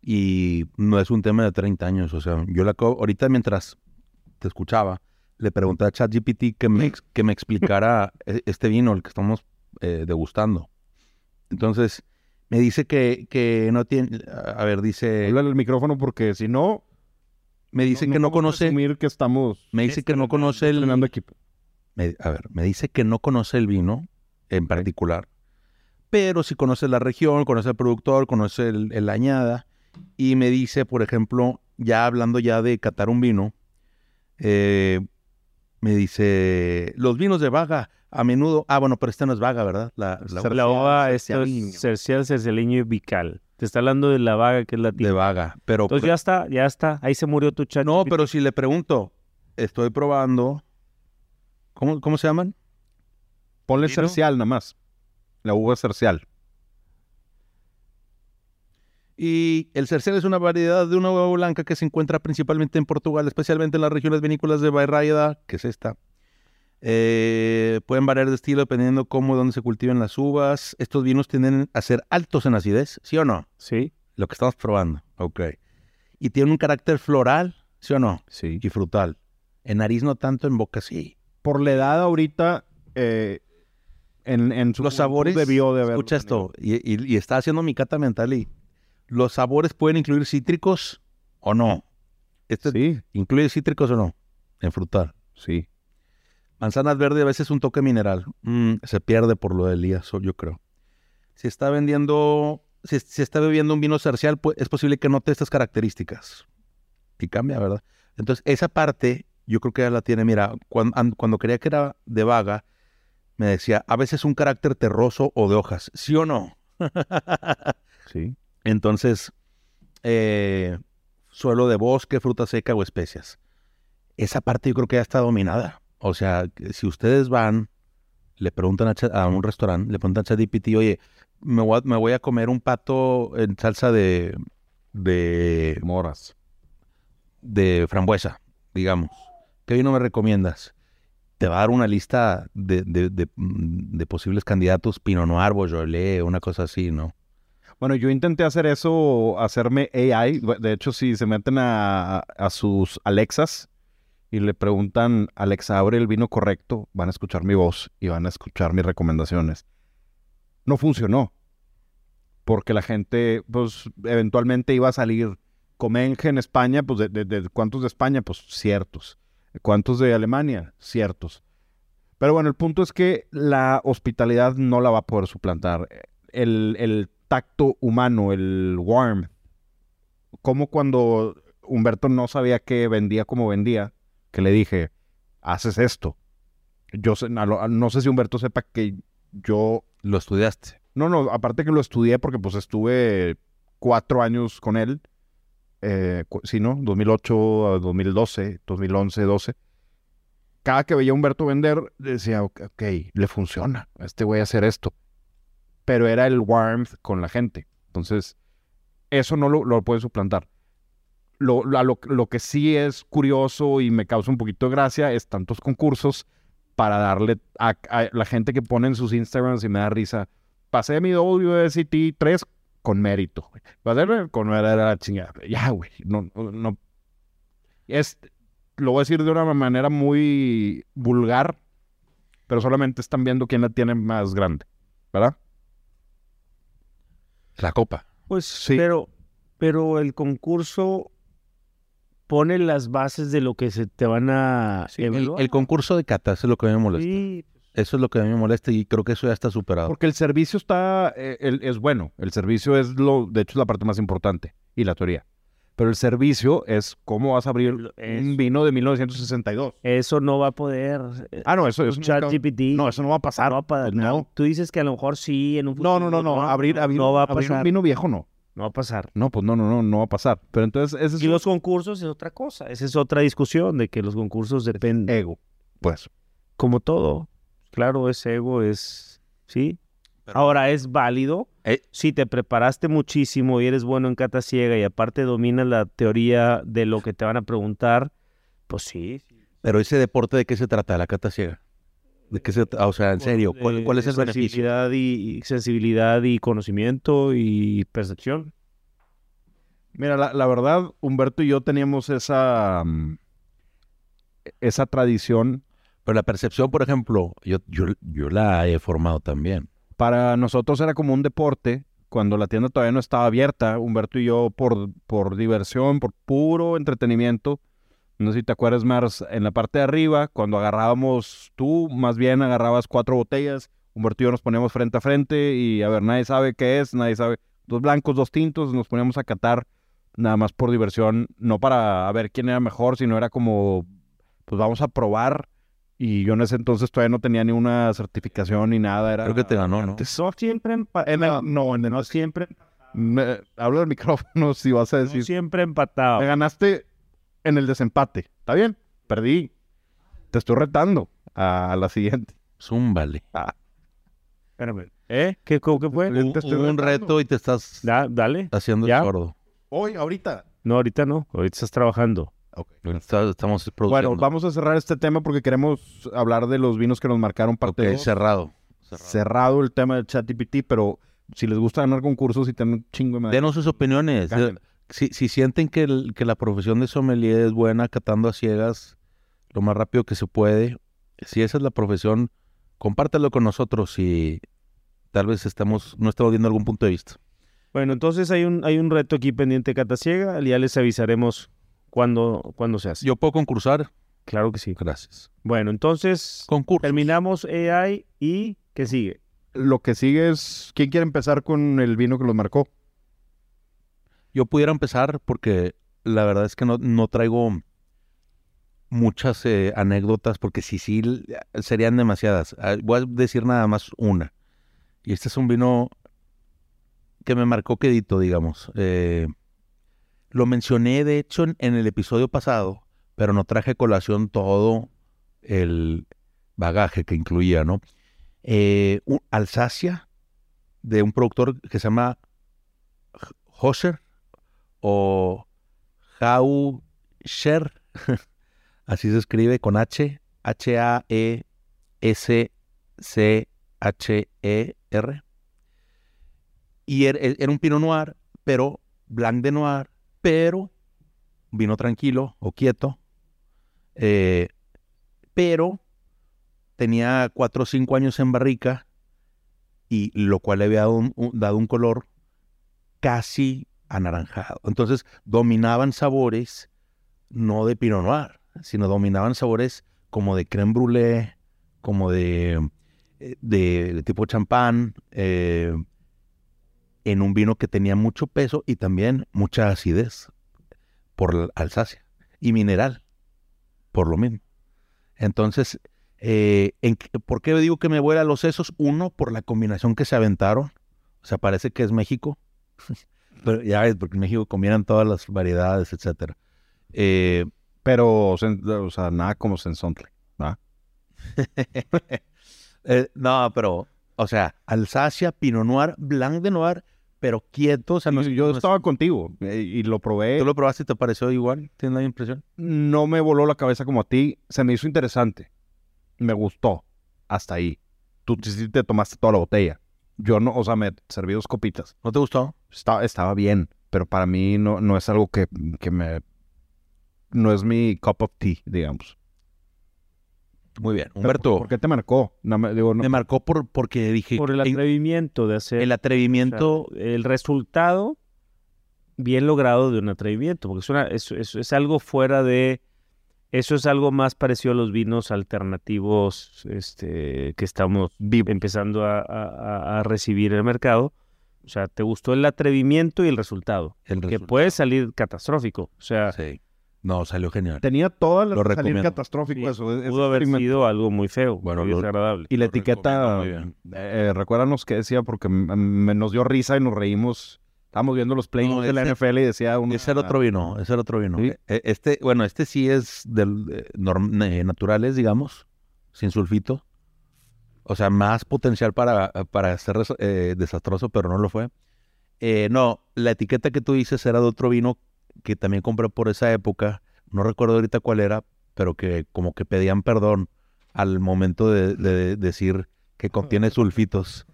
y no es un tema de 30 años. O sea, yo la acabo- ahorita mientras te escuchaba, le pregunté a ChatGPT que me, que me explicara e- este vino, el que estamos eh, degustando. Entonces, me dice que, que no tiene, a ver, dice, Háblale al micrófono porque si no... me dice que no podemos conoce, que estamos me dice que no conoce el, equipo. me- a ver, me dice que no conoce el vino en particular, pero sí conoce la región, conoce el productor, conoce el, el añada, y me dice, por ejemplo, ya hablando ya de catar un vino, eh, me dice, los vinos de vaga a menudo, ah, bueno, pero este no es vaga, ¿verdad? La, la Cercial, la ova, esto cercialiño. es cercial, cercialeño y vical. Te está hablando de la vaga que es la de vaga, pero... Entonces ya está, ya está. Ahí se murió tu chat. no, pero si le pregunto, estoy probando, ¿cómo, cómo se llaman? Ponle cercial nada más. La uva cercial. Y el cercial es una variedad de una uva blanca que se encuentra principalmente en Portugal, especialmente en las regiones vinícolas de Bairrada, que es esta. Eh, pueden variar de estilo dependiendo cómo dónde se cultiven las uvas. Estos vinos tienden a ser altos en acidez, ¿sí o no? Sí, Lo que estamos probando, ok. Y tienen un carácter floral, ¿sí o no? Sí. Y frutal. En nariz no tanto, en boca sí. Por la edad ahorita, eh, en, en su Los sabores, debió de haber. escucha esto, y, y, y estaba haciendo mi cata mental y ¿Los sabores pueden incluir cítricos o no? ¿Este Sí, incluye cítricos o no? En frutal. sí. Manzanas verdes a veces un toque mineral. Mm, se pierde por lo del liazo, yo creo. Si está vendiendo, si, si está bebiendo un vino cercial, pues, es posible que note estas características. Y cambia, ¿verdad? Entonces, esa parte, yo creo que ya la tiene. Mira, cuando, cuando creía que era de vaga, me decía, a veces un carácter terroso o de hojas. ¿Sí o no? Sí. Entonces, eh, suelo de bosque, fruta seca o especias. Esa parte yo creo que ya está dominada. O sea, si ustedes van, le preguntan a, a un restaurante, le preguntan a ChatGPT, oye, me voy, a, me voy a comer un pato en salsa de, de, Moras. de frambuesa, digamos. ¿Qué vino me recomiendas? Te va a dar una lista de, de- de- mm, de posibles candidatos, Pinot Noir, Beaujolais, una cosa así, ¿no? Bueno, yo intenté hacer eso, hacerme AI. De hecho, si se meten a, a sus Alexas y le preguntan, Alexa, abre el vino correcto, van a escuchar mi voz y van a escuchar mis recomendaciones. No funcionó. Porque la gente, pues, eventualmente iba a salir Comenge en España, pues, de, ¿cuántos de España? Pues, ciertos. ¿Cuántos de Alemania? Ciertos. Pero bueno, el punto es que la hospitalidad no la va a poder suplantar. El, el tacto humano, el warm, como cuando Humberto no sabía que vendía como vendía, que le dije, haces esto. Yo sé- a lo- no sé si Humberto sepa que yo Lo estudiaste. no, no, aparte que lo estudié porque pues estuve cuatro años con él. Eh, sí, ¿no? 2008 a 2012, 2011, 12. Cada que veía a Humberto vender, decía, ok, ok, le funciona a este güey hacer esto. Pero era el warmth con la gente. Entonces, eso no lo, lo puede suplantar. Lo, lo, lo- lo que sí es curioso y me causa un poquito de gracia es tantos concursos para darle a, a la gente que pone en sus Instagrams y me da risa pasé mi WST 3 con mérito. Pasé con era la chingada. Ya, güey. No, no, no. Es, lo voy a decir de una manera muy vulgar, pero solamente están viendo quién la tiene más grande, ¿verdad? La copa. Pues Sí. pero, pero el concurso pone las bases de lo que se te van a El, evaluar. el concurso de catas es lo que a mí me molesta. Sí, Eso es lo que a mí me molesta y creo que eso ya está superado. Porque el servicio está, eh, el- es bueno. El servicio es lo, de hecho, es la parte más importante y la teoría. Pero el servicio es cómo vas a abrir un vino de 1962. eso no va a poder. eh, Ah, no, eso, nunca- ChatGPT. No, eso no va a pasar. no va a pa- Pues no. Tú dices que a lo mejor sí en un No, no, futuro, no, no. Abrir, abrir, no va a abrir pasar. un vino viejo no. No va a pasar. No, pues no, no, no, no va a pasar. Pero entonces ese es Y los concursos es otra cosa. Esa es otra discusión de que los concursos dependen. ego. Pues. como todo. Claro, es ego, es. Sí. Ahora, es válido. Eh. Si te preparaste muchísimo y eres bueno en cata ciega y aparte dominas la teoría de lo que te van a preguntar, pues sí. Pero ese deporte, ¿de qué se trata? La cata ciega. ¿De qué se tra- O sea, en serio, ¿cuál, es de el beneficio? y sensibilidad y conocimiento y percepción. Mira, la, la verdad, Humberto y yo teníamos esa, mm, esa tradición. Pero la percepción, por ejemplo, yo, yo, yo la he formado también. Para nosotros era como un deporte. Cuando la tienda todavía no estaba abierta, Humberto y yo, por, por diversión, por puro entretenimiento, no sé si te acuerdas, Mars, en la parte de arriba, cuando agarrábamos, tú más bien agarrabas cuatro botellas, Humberto y yo nos poníamos frente a frente y a ver, nadie sabe qué es, nadie sabe. Dos blancos, dos tintos, nos poníamos a catar nada más por diversión, no para ver quién era mejor, sino era como, pues vamos a probar. Y yo en ese entonces todavía no tenía ni una certificación ni nada. Era, Creo que te ganó, ¿no? No siempre, empa- en el- no, en el- no siempre, me- hablo del micrófono si vas a no decir. siempre empatado. Me ganaste en el desempate. ¿Está bien? Perdí. Te estoy retando a la siguiente. Zúmbale. Espérame. ¿Eh? ¿Qué, cómo- qué fue? Te Un, estoy un retando. reto y te estás Da- dale. haciendo ¿Ya? el sordo. Hoy, ahorita. No, ahorita no. Ahorita estás trabajando. Está- estamos produciendo. Bueno, vamos a cerrar este tema porque queremos hablar de los vinos que nos marcaron parte Ok, dos. cerrado. cerrado. Cerrado el tema del ChatGPT, pero si les gusta ganar concursos y tener un chingo de madre, Denos sus opiniones. ganen. Si, si sienten que, el- que la profesión de sommelier es buena, catando a ciegas lo más rápido que se puede, si esa es la profesión, compártelo con nosotros y tal vez estamos, no estamos viendo algún punto de vista. Bueno, entonces hay un, hay un reto aquí pendiente Cata Ciega. Ya les avisaremos cuándo, cuándo se hace. Yo puedo concursar. Claro que sí. Gracias. Bueno, entonces Concurso. terminamos AI y ¿qué sigue? Lo que sigue es, ¿quién quiere empezar con el vino que los marcó? Yo pudiera empezar porque la verdad es que no, no traigo muchas eh, anécdotas porque sí, sí, serían demasiadas. Ah, Voy a decir nada más una. Y este es un vino que me marcó quedito, digamos. Eh, lo mencioné, de hecho, en, el episodio pasado, pero no traje colación todo el bagaje que incluía, ¿no? Eh, un- Alsacia, de un productor que se llama Hosser o Hauscher, así se escribe con H, H-A-E-S-C-H-E-R. Y er- er- era un Pinot Noir, pero Blanc de Noir, pero vino tranquilo o quieto, eh, pero tenía cuatro o cinco años en barrica y lo cual le había dado un color casi anaranjado. Entonces dominaban sabores no de Pinot Noir, sino dominaban sabores como de creme brûlée, como de, eh, tipo champán, eh, en un vino que tenía mucho peso y también mucha acidez por la Alsacia y mineral, por lo mismo. Entonces, eh, ¿en qué- ¿por qué digo que me vuela los sesos? Uno, por la combinación que se aventaron. O sea, parece que es México. Pero ya porque en México combinan todas las variedades, etcétera. Eh, Pero, o sea, nada como Sensontle. eh, no, pero, o sea, Alsacia, Pinot Noir, Blanc de Noir, pero quieto. O sea, no yo no es- estaba contigo eh, y lo probé. ¿Tú lo probaste y te pareció igual? ¿Tienes la impresión? No me voló la cabeza como a ti. Se me hizo interesante. Me gustó. Hasta ahí. Tú te tomaste toda la botella. Yo no, o sea, me serví dos copitas. ¿No te gustó? Estaba, estaba bien, pero para mí no, no es algo que, que me... No es mi cup of tea, digamos. Muy bien. Humberto, ¿Por qué te marcó? No me, digo, no- me marcó por, porque dije... Por el en- atrevimiento de hacer el o sea, atrevimiento... el resultado bien logrado de un atrevimiento, porque es, una- es, es- es algo fuera de... Eso es algo más parecido a los vinos alternativos este, que estamos empezando a, a- a- a recibir en el mercado. O sea, te gustó el atrevimiento y el resultado, el que resultado. puede salir catastrófico. O sea, Sí. No, salió genial. Tenía toda la Lo salir catastrófico Sí, eso. es- pudo haber sido algo muy feo, Bueno, muy lo- desagradable. Y la Lo etiqueta, eh, recuérdanos qué decía, porque me nos dio risa y nos reímos. Estábamos viendo los playoffs No, de la NFL y decía uno... Ese era otro vino, ese era otro vino. Sí. E- Este, bueno, este sí es del, eh, norm- eh, naturales, digamos, sin sulfito. O sea, más potencial para, para ser eh, desastroso, pero no lo fue. Eh, no, la etiqueta que tú dices era de otro vino que también compré por esa época. No recuerdo ahorita cuál era, pero que como que pedían perdón al momento de, de decir que contiene sulfitos.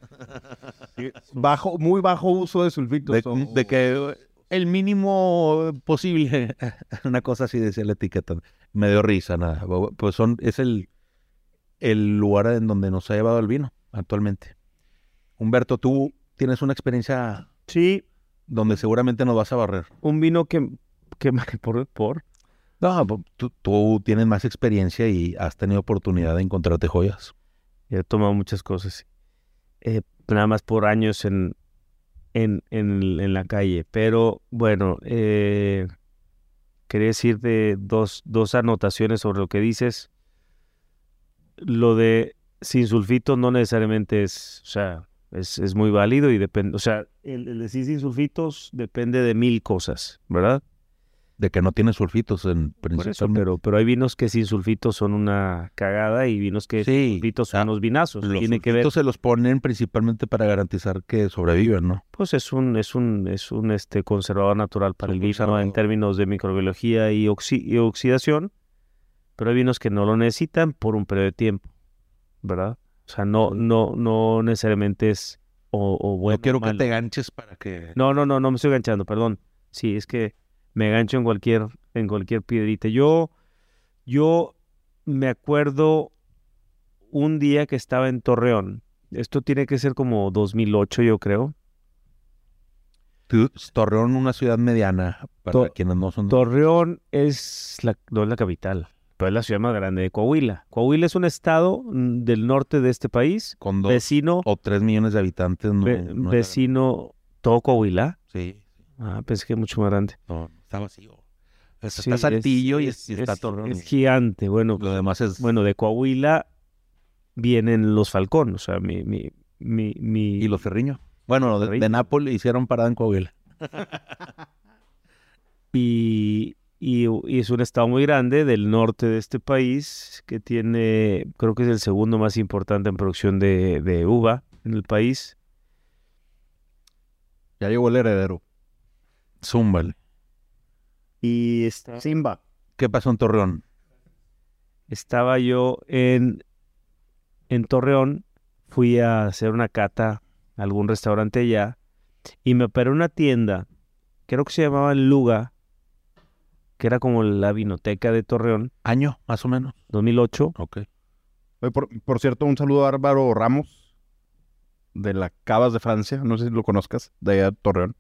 Bajo, muy bajo uso de sulfitos. De, o- de que el mínimo posible, una cosa así decía la etiqueta. Me dio risa, nada. Pues son, es el, el lugar en donde nos ha llevado el vino actualmente. Humberto, tú tienes una experiencia Sí, donde seguramente nos vas a barrer. un vino que, que por, por No, tú, tú tienes más experiencia y has tenido oportunidad de encontrarte joyas. He tomado muchas cosas. eh, nada más por años en, en, en, en la calle. Pero bueno, eh, quería decirte dos, dos anotaciones sobre lo que dices. Lo de sin sulfitos no necesariamente es, o sea, es, es muy válido y depende, o sea, el, el decir sin sulfitos depende de mil cosas, ¿verdad? De que no tiene sulfitos en principalmente. pero, pero hay vinos que sin sulfitos son una cagada y vinos que sin sulfitos son ah, unos vinazos. Los Tiene que ver se los ponen principalmente para garantizar que sobreviven, ¿no? Pues es un, es un, es un este conservador natural para el vino en términos de microbiología y, oxi- y oxidación, pero hay vinos que no lo necesitan por un periodo de tiempo, ¿verdad? O sea, no, no, no necesariamente es o, o bueno. no quiero o malo. que te ganches para que... No, no, no, no me estoy ganchando, perdón. Sí, es que me gancho en cualquier, en cualquier piedrita. Yo, yo me acuerdo un día que estaba en Torreón. Esto tiene que ser como 2008, yo creo. Torreón, una ciudad mediana, para To- quienes no son... Torreón es la, no es la capital, pero es la ciudad más grande de Coahuila. Coahuila es un estado mm, del norte de este país, con dos vecino, o tres millones de habitantes. No, ve- no es- vecino, todo Coahuila. Sí, Ah, pensé que es mucho más grande. no, está vacío. Está Sí, Saltillo y, es- y está es- Torreón. Es gigante. Bueno, Lo demás es... bueno, de Coahuila vienen los Falcón, o sea, mi, mi, mi, mi- ¿Y los Ferriño? Bueno, de, de Nápoles hicieron parada en Coahuila. y, y- y es un estado muy grande del norte de este país que tiene, creo que es el segundo más importante en producción de, de uva en el país. Ya llegó el heredero. Zúmbale. Y está- Simba. ¿Qué pasó en Torreón? estaba yo en, en Torreón, fui a hacer una cata a algún restaurante allá y me operé una tienda, creo que se llamaba Luga, que era como la vinoteca de Torreón, ¿Año, más o menos? 2008. Ok. Oye, por, por cierto, un saludo a Álvaro Ramos de la Cabas de Francia. No sé si lo conozcas, de allá de Torreón.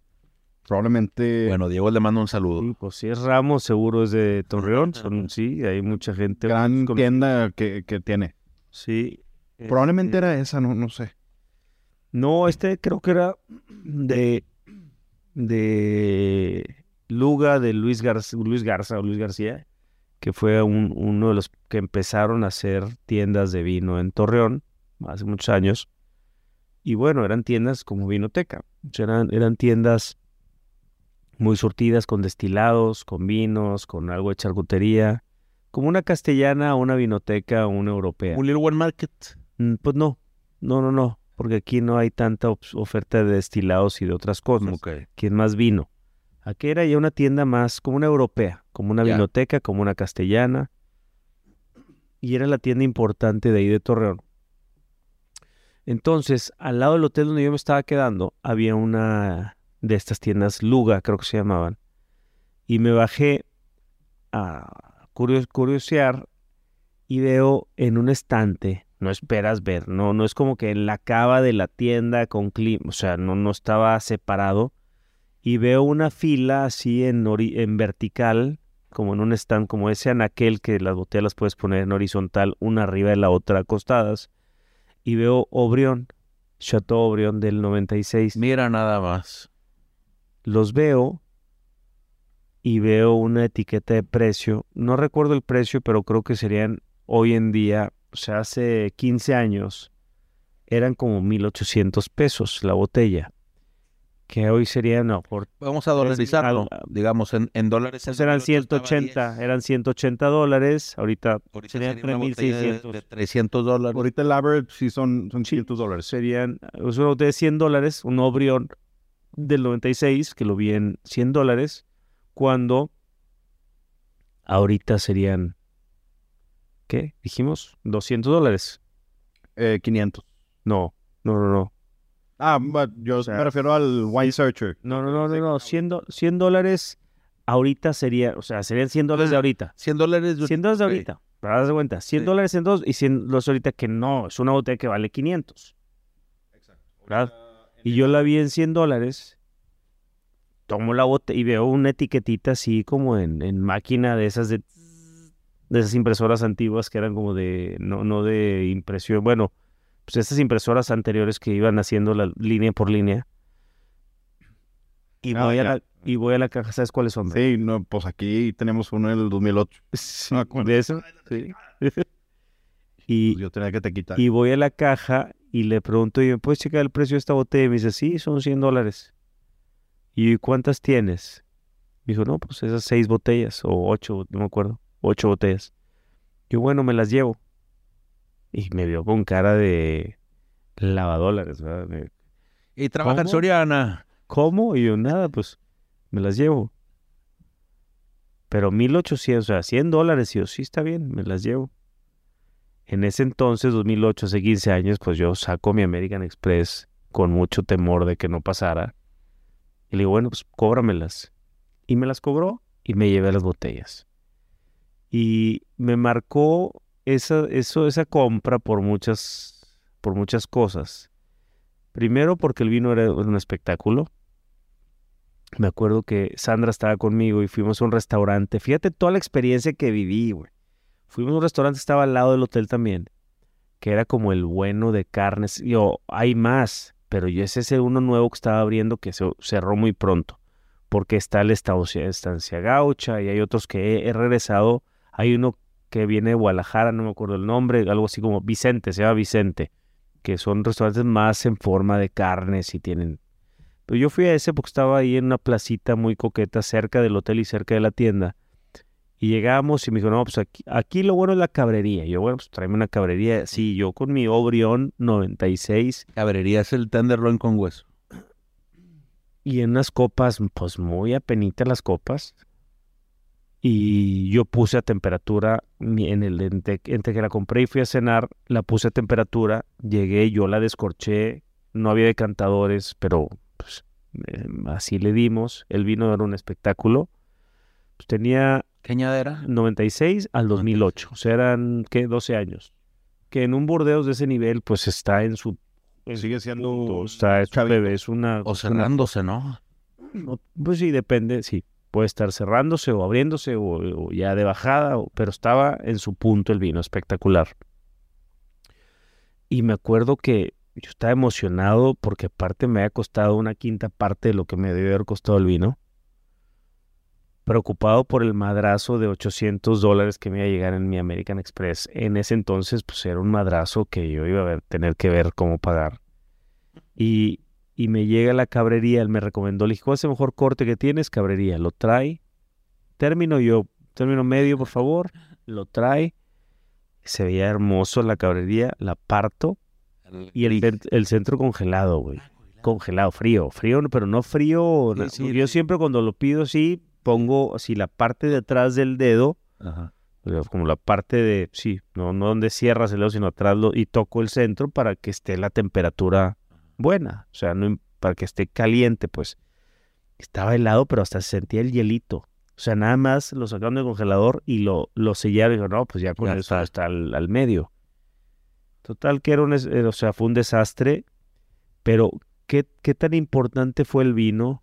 Probablemente. Bueno, Diego le mando un saludo. Sí, pues si es Ramos, seguro es de Torreón. Son, sí, hay mucha gente. gran con- tienda que, que tiene. Sí. Probablemente Este, era esa, no, no sé. No, este creo que era de, de Luga, de Luis Garza, Luis Garza o Luis García, que fue un- uno de los que empezaron a hacer tiendas de vino en Torreón hace muchos años. Y bueno, eran tiendas como vinoteca. Eran, eran tiendas muy surtidas con destilados, con vinos, con algo de charcutería, como una castellana, una vinoteca, una europea. Un Little One Market. Mm, Pues no, no, no, no, porque aquí no hay tanta oferta de destilados y de otras cosas. Ok. Aquí es más vino. Aquí era ya una tienda más como una europea, como una Ya. vinoteca, como una castellana. Y era la tienda importante de ahí de Torreón. Entonces, al lado del hotel donde yo me estaba quedando, había una de estas tiendas Luga, creo que se llamaban. Y me bajé a curios- curiosear y veo en un estante, no esperas ver, no, no es como que en la cava de la tienda con clima, o sea, no, no estaba separado. Y veo una fila así en, en vertical, como en un stand, como ese anaquel que las botellas las puedes poner en horizontal, una arriba de la otra acostadas. Y veo Obrión, Chateau Obrión del 96 Mira nada más. los veo y veo una etiqueta de precio. No recuerdo el precio, pero creo que serían hoy en día, o sea, hace 15 años, eran como 1800 pesos la botella. Que hoy serían, no, por, Vamos a dolarizarlo. al- Digamos, en, en dólares. pues en eran 2008 estaba 180, 10. eran 180 dólares. Ahorita Ahorita serían sería una botella de, 3,600. de 300 dólares. Ahorita el average sí son, son 500 dólares. serían, es una botella de 100 dólares, un Obrión del 96, que lo vi en 100 dólares, cuando ahorita serían, ¿qué? Dijimos, 200 dólares. Eh, 500. No, no, no, no. Ah, but yo sea, me refiero al Wine Searcher. No, no, no, no, no. 100, do- 100 dólares ahorita sería, o sea, serían 100 dólares de ahorita. 100 dólares. 100 dólares de ahorita. Para darse cuenta, 100 Sí. dólares en dos y 100 dólares ahorita que no, es una botella que vale 500. ¿verdad? Y yo la vi en 100 dólares. Tomo la botella y veo una etiquetita así como en, en máquina de esas de, de esas impresoras antiguas que eran como de, no, no de impresión, bueno, pues estas impresoras anteriores que iban haciendo la línea por línea. Y Ah, voy, a ya. la, y voy a la caja, ¿sabes cuáles son? Sí, no, pues aquí tenemos uno en el 2008. Sí, Ah, ¿cómo de eso. sí. y, Pues yo tenía que te quitar. y voy a la caja y le pregunto, ¿y me puedes checar el precio de esta botella? Y me dice, sí, son 100 dólares. ¿Y cuántas tienes? Me dijo, no, pues esas seis botellas o ocho, no me acuerdo, ocho botellas. Yo, bueno, me las llevo. Y me vio con cara de lavadólares, Y trabaja en. Soriana. ¿Cómo? Y yo, nada, pues me las llevo. Pero 1800, o sea, 100 dólares. Y yo, sí, está bien, me las llevo. En ese entonces, 2008, hace 15 años, pues yo saco mi American Express con mucho temor de que no pasara. Y le digo, bueno, pues cóbramelas. Y me las cobró y me llevé las botellas. Y me marcó esa, eso, esa compra por muchas, por muchas cosas. Primero porque el vino era un espectáculo. me acuerdo que Sandra estaba conmigo y fuimos a un restaurante. Fíjate toda la experiencia que viví, güey. Fuimos a un restaurante, estaba al lado del hotel también, que era como el bueno de carnes. Yo, hay más, pero yo es ese uno nuevo que estaba abriendo que se cerró muy pronto, porque está el estancia, estancia Gaucha y hay otros que he, he regresado. Hay uno que viene de Guadalajara, no me acuerdo el nombre, algo así como Vicente, se llama Vicente, que son restaurantes más en forma de carnes y tienen pero yo fui a ese porque estaba ahí en una placita muy coqueta cerca del hotel y cerca de la tienda. Y llegamos y me dijo, no, pues aquí, aquí lo bueno es la cabrería. Y yo, bueno, pues tráeme una cabrería. Sí, yo con mi Obrión 96. Cabrería es el tenderloin con hueso. Y en unas copas, pues muy apenitas las copas. Y yo puse a temperatura, en el entre, entre que la compré y fui a cenar, la puse a temperatura, llegué, yo la descorché, no había decantadores, pero pues eh, así le dimos. El vino era un espectáculo. Pues, tenía ¿Qué añadera? 96 al 2008. O sea, eran, ¿qué? 12 años. Que en un Burdeos de ese nivel, pues está en su... en Sigue siendo punto, está, es, bebé, es una... O cerrándose, ¿no? no, pues sí, depende, sí. Puede estar cerrándose o abriéndose o, ya de bajada, pero estaba en su punto el vino, espectacular. Y me acuerdo que yo estaba emocionado porque aparte me había costado una quinta parte de lo que me debió haber costado el vino. Preocupado por el madrazo de 800 dólares que me iba a llegar en mi American Express. En ese entonces, pues era un madrazo que yo iba a tener que ver cómo pagar. Y, y me llega la cabrería, él me recomendó, le dije, ¿cuál es el mejor corte que tienes? Cabrería, lo trae. Término yo, término medio, por favor. Lo trae. Se veía hermoso la cabrería, la parto. Y el, el centro congelado, güey. Congelado, frío, frío, pero no frío. Sí, sí, yo sí. siempre cuando lo pido así, pongo así la parte de atrás del dedo, Ajá. como la parte de, sí, no, no donde cierras el dedo, sino atrás lo, y toco el centro para que esté la temperatura buena, o sea, no, para que esté caliente, pues. Estaba helado, pero hasta se sentía el hielito. O sea, nada más lo sacaron del congelador y lo, lo sellaron y digo, no, pues ya con Ya eso está. está, al, al medio. Total que era un, eh, o sea, fue un desastre, pero ¿qué, qué tan importante fue el vino?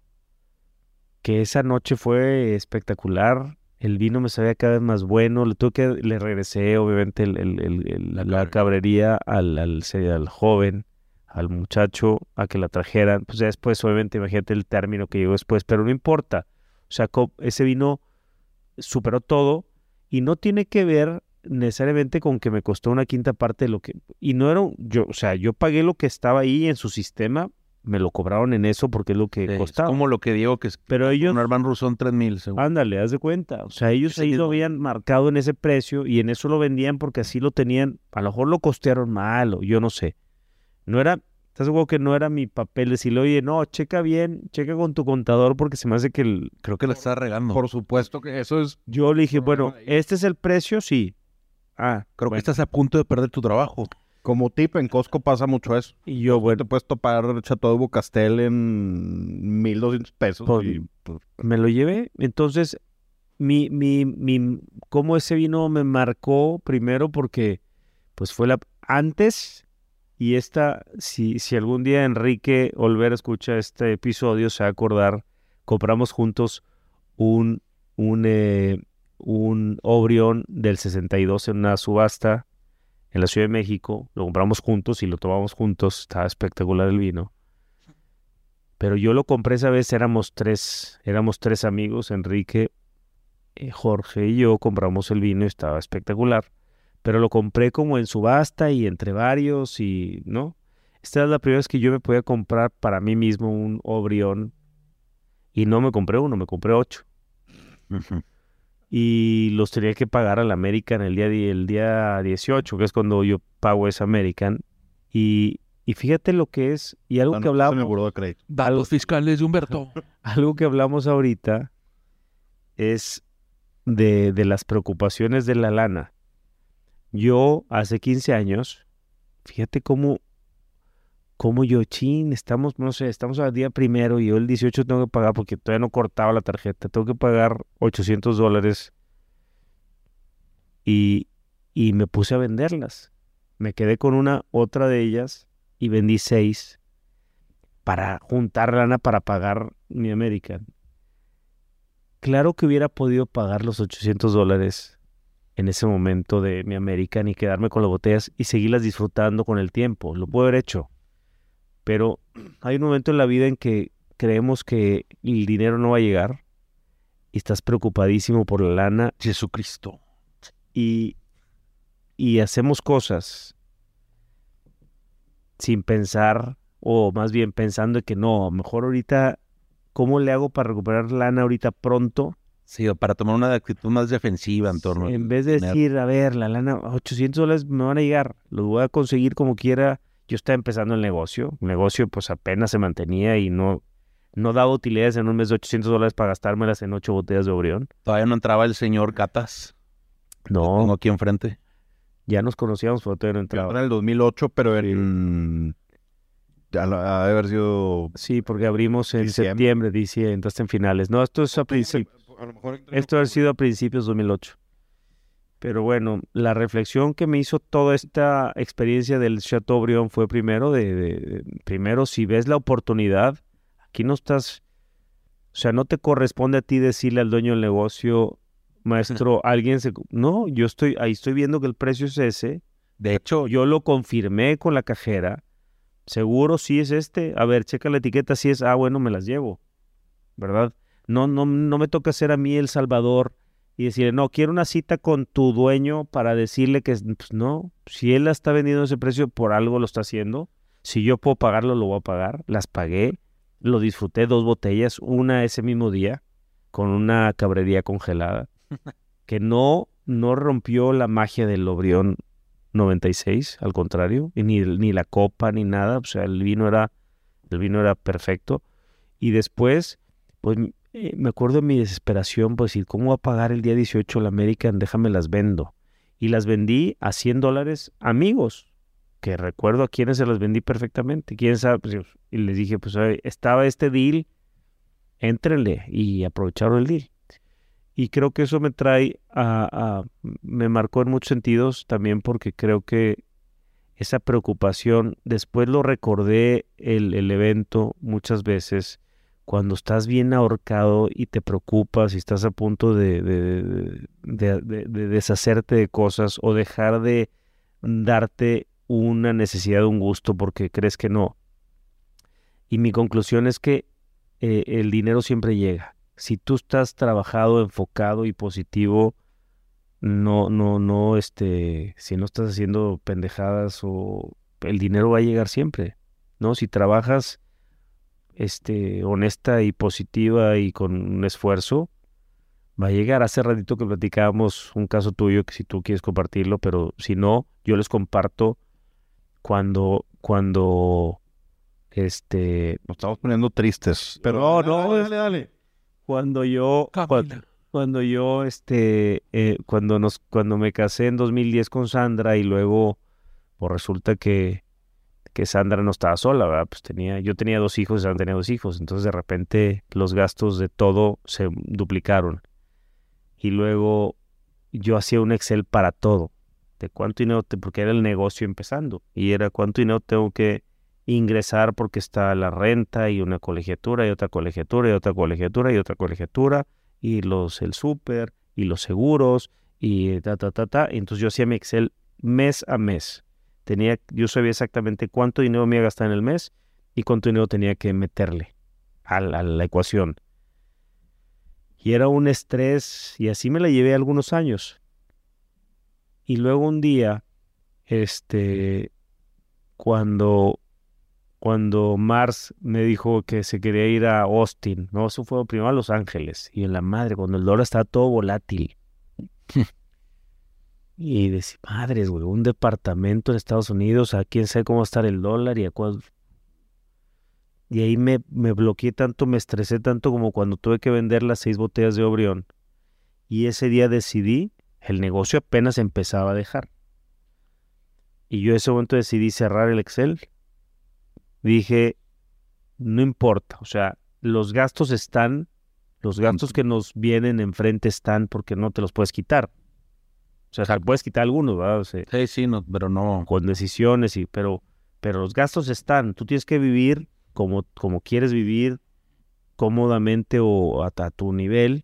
Que esa noche fue espectacular. El vino me sabía cada vez más bueno. Le tuve que, le regresé, obviamente, el- el- el- el- La la, cabrería al, al, al joven, al muchacho, a que la trajeran. Pues ya después, obviamente, imagínate el término que llegó después, pero no importa. O sea, ese vino superó todo y no tiene que ver necesariamente con que me costó una quinta parte de lo que y no era un- yo o sea yo pagué lo que estaba ahí en su sistema me lo cobraron en eso porque es lo que Sí, es costaba como lo que digo que es pero ellos un Urban Rusón 3000, seguro. ándale haz de cuenta o sea ellos ahí lo habían marcado en ese precio y en eso lo vendían porque así lo tenían a lo mejor lo costearon mal o yo no sé no era ¿Estás seguro que no era mi papel decirle, oye, no, checa bien, checa con tu contador porque se me hace que el... Creo que la está regando. Por supuesto que eso es. Yo le dije, bueno, este es el precio, sí. Ah, Creo bueno. que estás a punto de perder tu trabajo. Como tip, en Costco pasa mucho eso. Y yo, bueno, Te puedes topar Chateau de Bocastel en 1200 pesos. Pues, y, pues, me lo llevé. Entonces, mi, mi, mi, cómo ese vino me marcó primero porque, pues fue la, antes, y esta, si, si algún día Enrique Olvera escucha este episodio, se va a acordar, compramos juntos un, un, eh, un del 62 en una subasta en la Ciudad de México, lo compramos juntos y lo tomamos juntos, estaba espectacular el vino. Pero yo lo compré esa vez, éramos tres, éramos tres amigos, Enrique, eh, Jorge y yo compramos el vino y estaba espectacular. Pero lo compré como en subasta y entre varios y, ¿no? Esta es la primera vez que yo me podía comprar para mí mismo un Obrión y no me compré uno, me compré ocho. Y los tenía que pagar al American el día, el día 18, que es cuando yo pago ese American. Y, y fíjate lo que es, y algo que hablamos, de. Datos fiscales de Humberto. algo que hablamos ahorita es de, de las preocupaciones de la lana. Yo hace 15 años, fíjate cómo, cómo yo, chin, estamos, no sé, estamos al día primero y yo el 18 tengo que pagar porque todavía no cortaba la tarjeta, tengo que pagar 800 dólares y, y me puse a venderlas. Me quedé con una, otra de ellas y vendí seis para juntar lana para pagar mi American. claro que hubiera podido pagar los 800 dólares en ese momento de mi American y quedarme con las botellas y seguirlas disfrutando con el tiempo. Lo puedo haber hecho. Pero hay un momento en la vida en que creemos que el dinero no va a llegar y estás preocupadísimo por la lana Jesucristo. y, y hacemos cosas sin pensar, o más bien pensando que no, mejor ahorita, ¿cómo le hago para recuperar lana ahorita pronto? Sí, o para tomar una actitud más defensiva en torno. En vez de tener- decir, a ver, la lana, 800 dólares me van a llegar, los voy a conseguir como quiera. Yo estaba empezando el negocio, el negocio pues apenas se mantenía y no, no daba utilidades en un mes de 800 dólares para gastármelas en ocho botellas de Orión. Todavía no entraba el señor Catas. No, Tengo aquí enfrente. ya nos conocíamos, pero todavía no Entraba entraba. en el 2008, pero en... Ya lo- ha de haber sido... Sí, porque abrimos en Diciembre. septiembre, dice, entraste en finales. No, esto es a principios. A lo mejor Esto ha sido a principios de 2008. Pero bueno, la reflexión que me hizo toda esta experiencia del Chateaubriand fue primero de, de- de- primero si ves la oportunidad, aquí no estás, o sea, no te corresponde a ti decirle al dueño del negocio, maestro, alguien se, no, yo estoy ahí estoy viendo que el precio es ese, De hecho, yo lo confirmé con la cajera, seguro sí es este, a ver, checa la etiqueta, si es, ah, bueno, me las llevo, ¿verdad? No, no, no me toca ser a mí el salvador y decirle, no, quiero una cita con tu dueño para decirle que, pues no, si él la está vendiendo a ese precio, por algo lo está haciendo. Si yo puedo pagarlo, lo voy a pagar. Las pagué, lo disfruté dos botellas, una ese mismo día, con una cabrería congelada, que no, no rompió la magia del Obrión 96, al contrario, y ni, ni la copa ni nada, o sea, el vino era, el vino era perfecto. Y después, pues eh, me acuerdo de mi desesperación, pues decir, ¿cómo va a pagar el día 18 la American? Déjame las vendo. Y las vendí a 100 dólares amigos, que recuerdo a quienes se las vendí perfectamente. ¿Quién sabe? Pues, y les dije, pues estaba este deal, éntrenle y aprovecharon el deal. Y creo que eso me trae a, me marcó en muchos sentidos también porque creo que esa preocupación, después lo recordé el evento muchas veces, cuando estás bien ahorcado y te preocupas y estás a punto de, de- de- de- de deshacerte de cosas o dejar de darte una necesidad, un gusto porque crees que no. Y mi conclusión es que eh, el dinero siempre llega. Si tú estás trabajado, enfocado y positivo, no, no, no, este, si no estás haciendo pendejadas o el dinero va a llegar siempre, ¿no? Si trabajas, este, honesta y positiva y con un esfuerzo, va a llegar. Hace ratito que platicábamos un caso tuyo que si tú quieres compartirlo, pero si no, yo les comparto cuando, cuando, este, Nos estamos poniendo tristes. Pero No, dale, no, dale, dale, dale. cuando yo, cuan- cuando, yo, este, eh, cuando nos, cuando me casé en 2010 con Sandra y luego, pues resulta que, que Sandra no estaba sola, ¿verdad? Pues tenía, yo tenía dos hijos Sandra tenía dos hijos, entonces de repente los gastos de todo se duplicaron. Y luego yo hacía un Excel para todo, de cuánto dinero, porque era el negocio empezando, y era cuánto dinero tengo que ingresar porque está la renta y una colegiatura y otra colegiatura y otra colegiatura y otra colegiatura y los el súper y los seguros y ta ta ta ta. Entonces yo hacía mi Excel mes a mes. Tenía, yo sabía exactamente cuánto dinero me iba a en el mes y cuánto dinero tenía que meterle a la, a la ecuación. Y era un estrés y así me la llevé algunos años. Y luego un día, este, cuando cuando Mars me dijo que se quería ir a Austin, ¿no? Eso fue primero a Los Ángeles. Y en la madre, cuando el dólar estaba todo volátil. y decía, madres, güey, un departamento en Estados Unidos, a quién sabe cómo va a estar el dólar y a cuál. Y ahí me, me bloqueé tanto, me estresé tanto como cuando tuve que vender las seis botellas de Obrión. Y ese día decidí, el negocio apenas empezaba a dejar. Y yo en ese momento decidí cerrar el Excel dije, no importa, o sea, los gastos están, los gastos que nos vienen enfrente están porque no te los puedes quitar. O sea, puedes quitar algunos, ¿verdad? O sea, Sí, sí, no, pero no. con decisiones, y, pero, pero los gastos están. Tú tienes que vivir como, como quieres vivir, cómodamente o a, a tu nivel,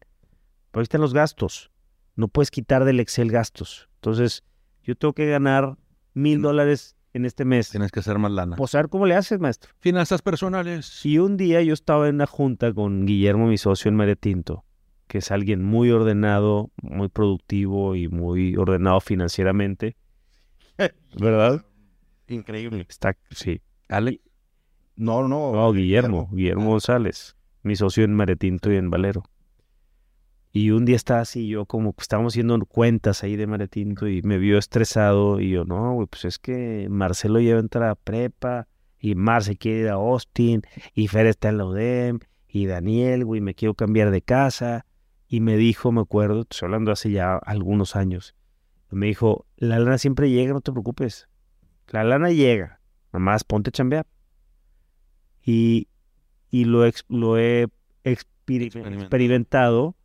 Pero ahí están los gastos. No puedes quitar del Excel gastos. Entonces, yo tengo que ganar mil dólares en este mes. Tienes que hacer más lana. Pues a ver cómo le haces, maestro. Finanzas personales. Y un día yo estaba en una junta con Guillermo, mi socio en Maretinto, que es alguien muy ordenado, muy productivo y muy ordenado financieramente. ¿Verdad? Increíble. Está, sí. Ale, No, no. No, Guillermo, Guillermo González, mi socio en Maretinto y en Valero. Y un día estaba así, yo como que estábamos haciendo cuentas ahí de Maretinto y me vio estresado y yo, no, güey, pues es que Marcelo ya va a entrar a prepa y Marce quiere ir a Austin y Fer está en la UDEM y Daniel, güey, me quiero cambiar de casa. Y me dijo, me acuerdo, estoy hablando hace ya algunos años, me dijo, la lana siempre llega, no te preocupes. La lana llega, nada más ponte a chambear. Y, y lo, ex- lo he experi- Experimentado.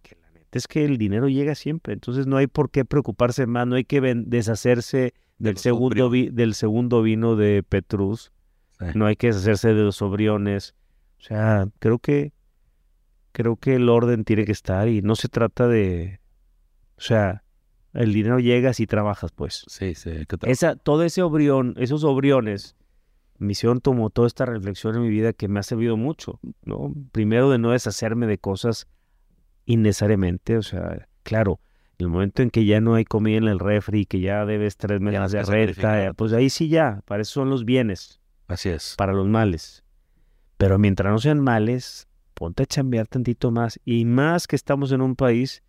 que la neta es que el dinero llega siempre, entonces no hay por qué preocuparse más, no hay que deshacerse del segundo, vi- del segundo vino de Petrus, Sí. no hay que deshacerse de los sobriones, o sea, creo que, creo que el orden tiene que estar y no se trata de, o sea, el dinero llega si trabajas, pues. Sí, sí. Esa, todo ese obrión, esos obriones, hicieron tomó toda esta reflexión en mi vida que me ha servido mucho, ¿no? Primero de no deshacerme de cosas innecesariamente, o sea, claro, el momento en que ya no hay comida en el refri, que ya debes tres meses de renta, pues ahí sí ya, para eso son los bienes, Así es. para los males. Pero mientras no sean males, ponte a chambear tantito más. Y más que estamos en un país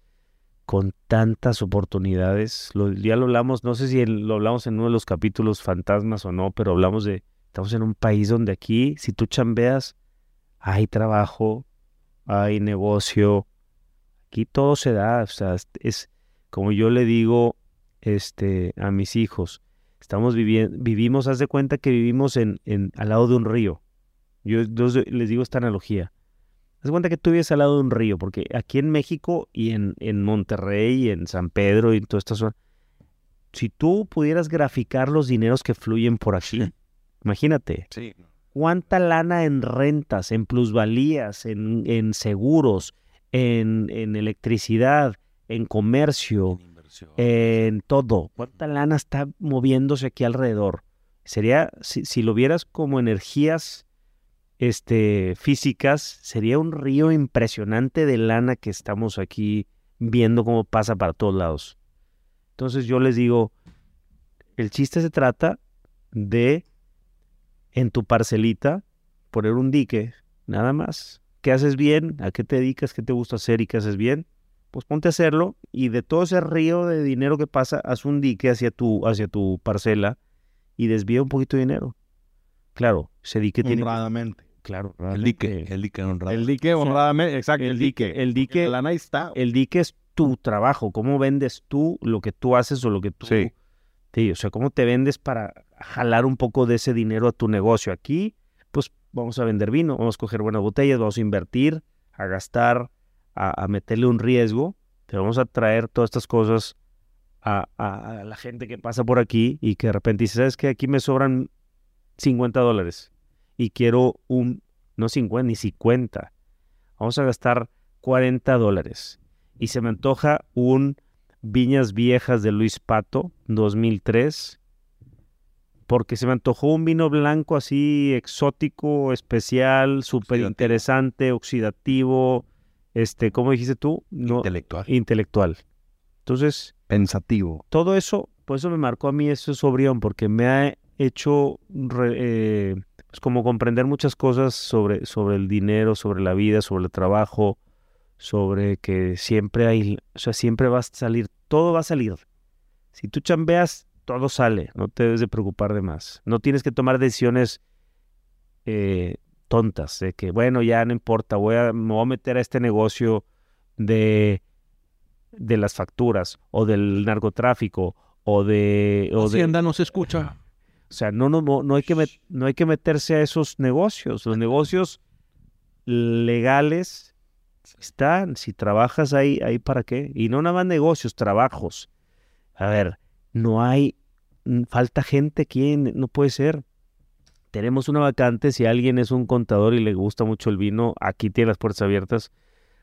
con tantas oportunidades. Lo- ya lo hablamos, no sé si lo hablamos en uno de los capítulos fantasmas o no, pero hablamos de, estamos en un país donde aquí, si tú chambeas, hay trabajo, hay negocio. Aquí todo se da, o sea, es, como yo le digo este, a mis hijos, estamos viviendo, vivimos, haz de cuenta que vivimos en, en, al lado de un río. Yo, yo les digo esta analogía. Haz cuenta que tú vives al lado de un río, porque aquí en México y en, en Monterrey y en San Pedro y en toda esta zona, si tú pudieras graficar los dineros que fluyen por aquí, Sí. imagínate, Sí. cuánta lana en rentas, en plusvalías, en, en seguros, en, en electricidad, en comercio, en todo. ¿Cuánta lana está moviéndose aquí alrededor? Sería, si, si lo vieras como energías este, físicas, sería un río impresionante de lana que estamos aquí viendo cómo pasa para todos lados. Entonces yo les digo, el chiste se trata de en tu parcelita poner un dique, nada más. ¿Qué haces bien? ¿A qué te dedicas? ¿Qué te gusta hacer y qué haces bien? Pues ponte a hacerlo y de todo ese río de dinero que pasa, haz un dique hacia tu, hacia tu parcela y desvía un poquito de dinero. Claro, ese dique tiene... Honradamente. Claro, El dique, el dique honrado. El dique honradamente, exacto. el El, dique- dique. el dique- La lana está. el dique es tu trabajo, cómo vendes tú lo que tú haces o lo que tú... Sí. Sí, o sea, cómo te vendes para jalar un poco de ese dinero a tu negocio. Aquí, pues vamos a vender vino, vamos a coger buenas botellas, vamos a invertir, a gastar, a, a meterle un riesgo, pero vamos a traer todas estas cosas a, a- a la gente que pasa por aquí y que de repente dice, ¿sabes qué? Aquí me sobran 50 dólares y quiero un, no 50, ni 50. Vamos a gastar 40 dólares. Y se me antoja un Viñas Viejas de Luis Pato, 2003, porque se me antojó un vino blanco así exótico, especial, súper interesante, oxidativo, este, ¿cómo dijiste tú? No, Intelectual. intelectual. Entonces, Pensativo. todo eso, por eso me marcó a mí ese sobrión, porque me ha hecho re- eh, pues como comprender muchas cosas sobre, sobre el dinero, sobre la vida, sobre el trabajo, sobre que siempre hay, o sea, siempre va a salir, todo va a salir. Si tú chambeas, todo sale, no te debes de preocupar de más. No tienes que tomar decisiones eh, tontas, de que, bueno, ya no importa, voy a, me voy a meter a este negocio de, de las facturas o del narcotráfico o de... O de Hacienda no se escucha. O sea, no, no, no, hay que no hay que meterse a esos negocios. Los negocios legales están. Si trabajas ahí, ahí para qué. Y no nada más negocios, trabajos. A ver, no hay, mm, falta gente aquí, no puede ser. Tenemos una vacante, si alguien es un contador y le gusta mucho el vino, aquí tiene las puertas abiertas.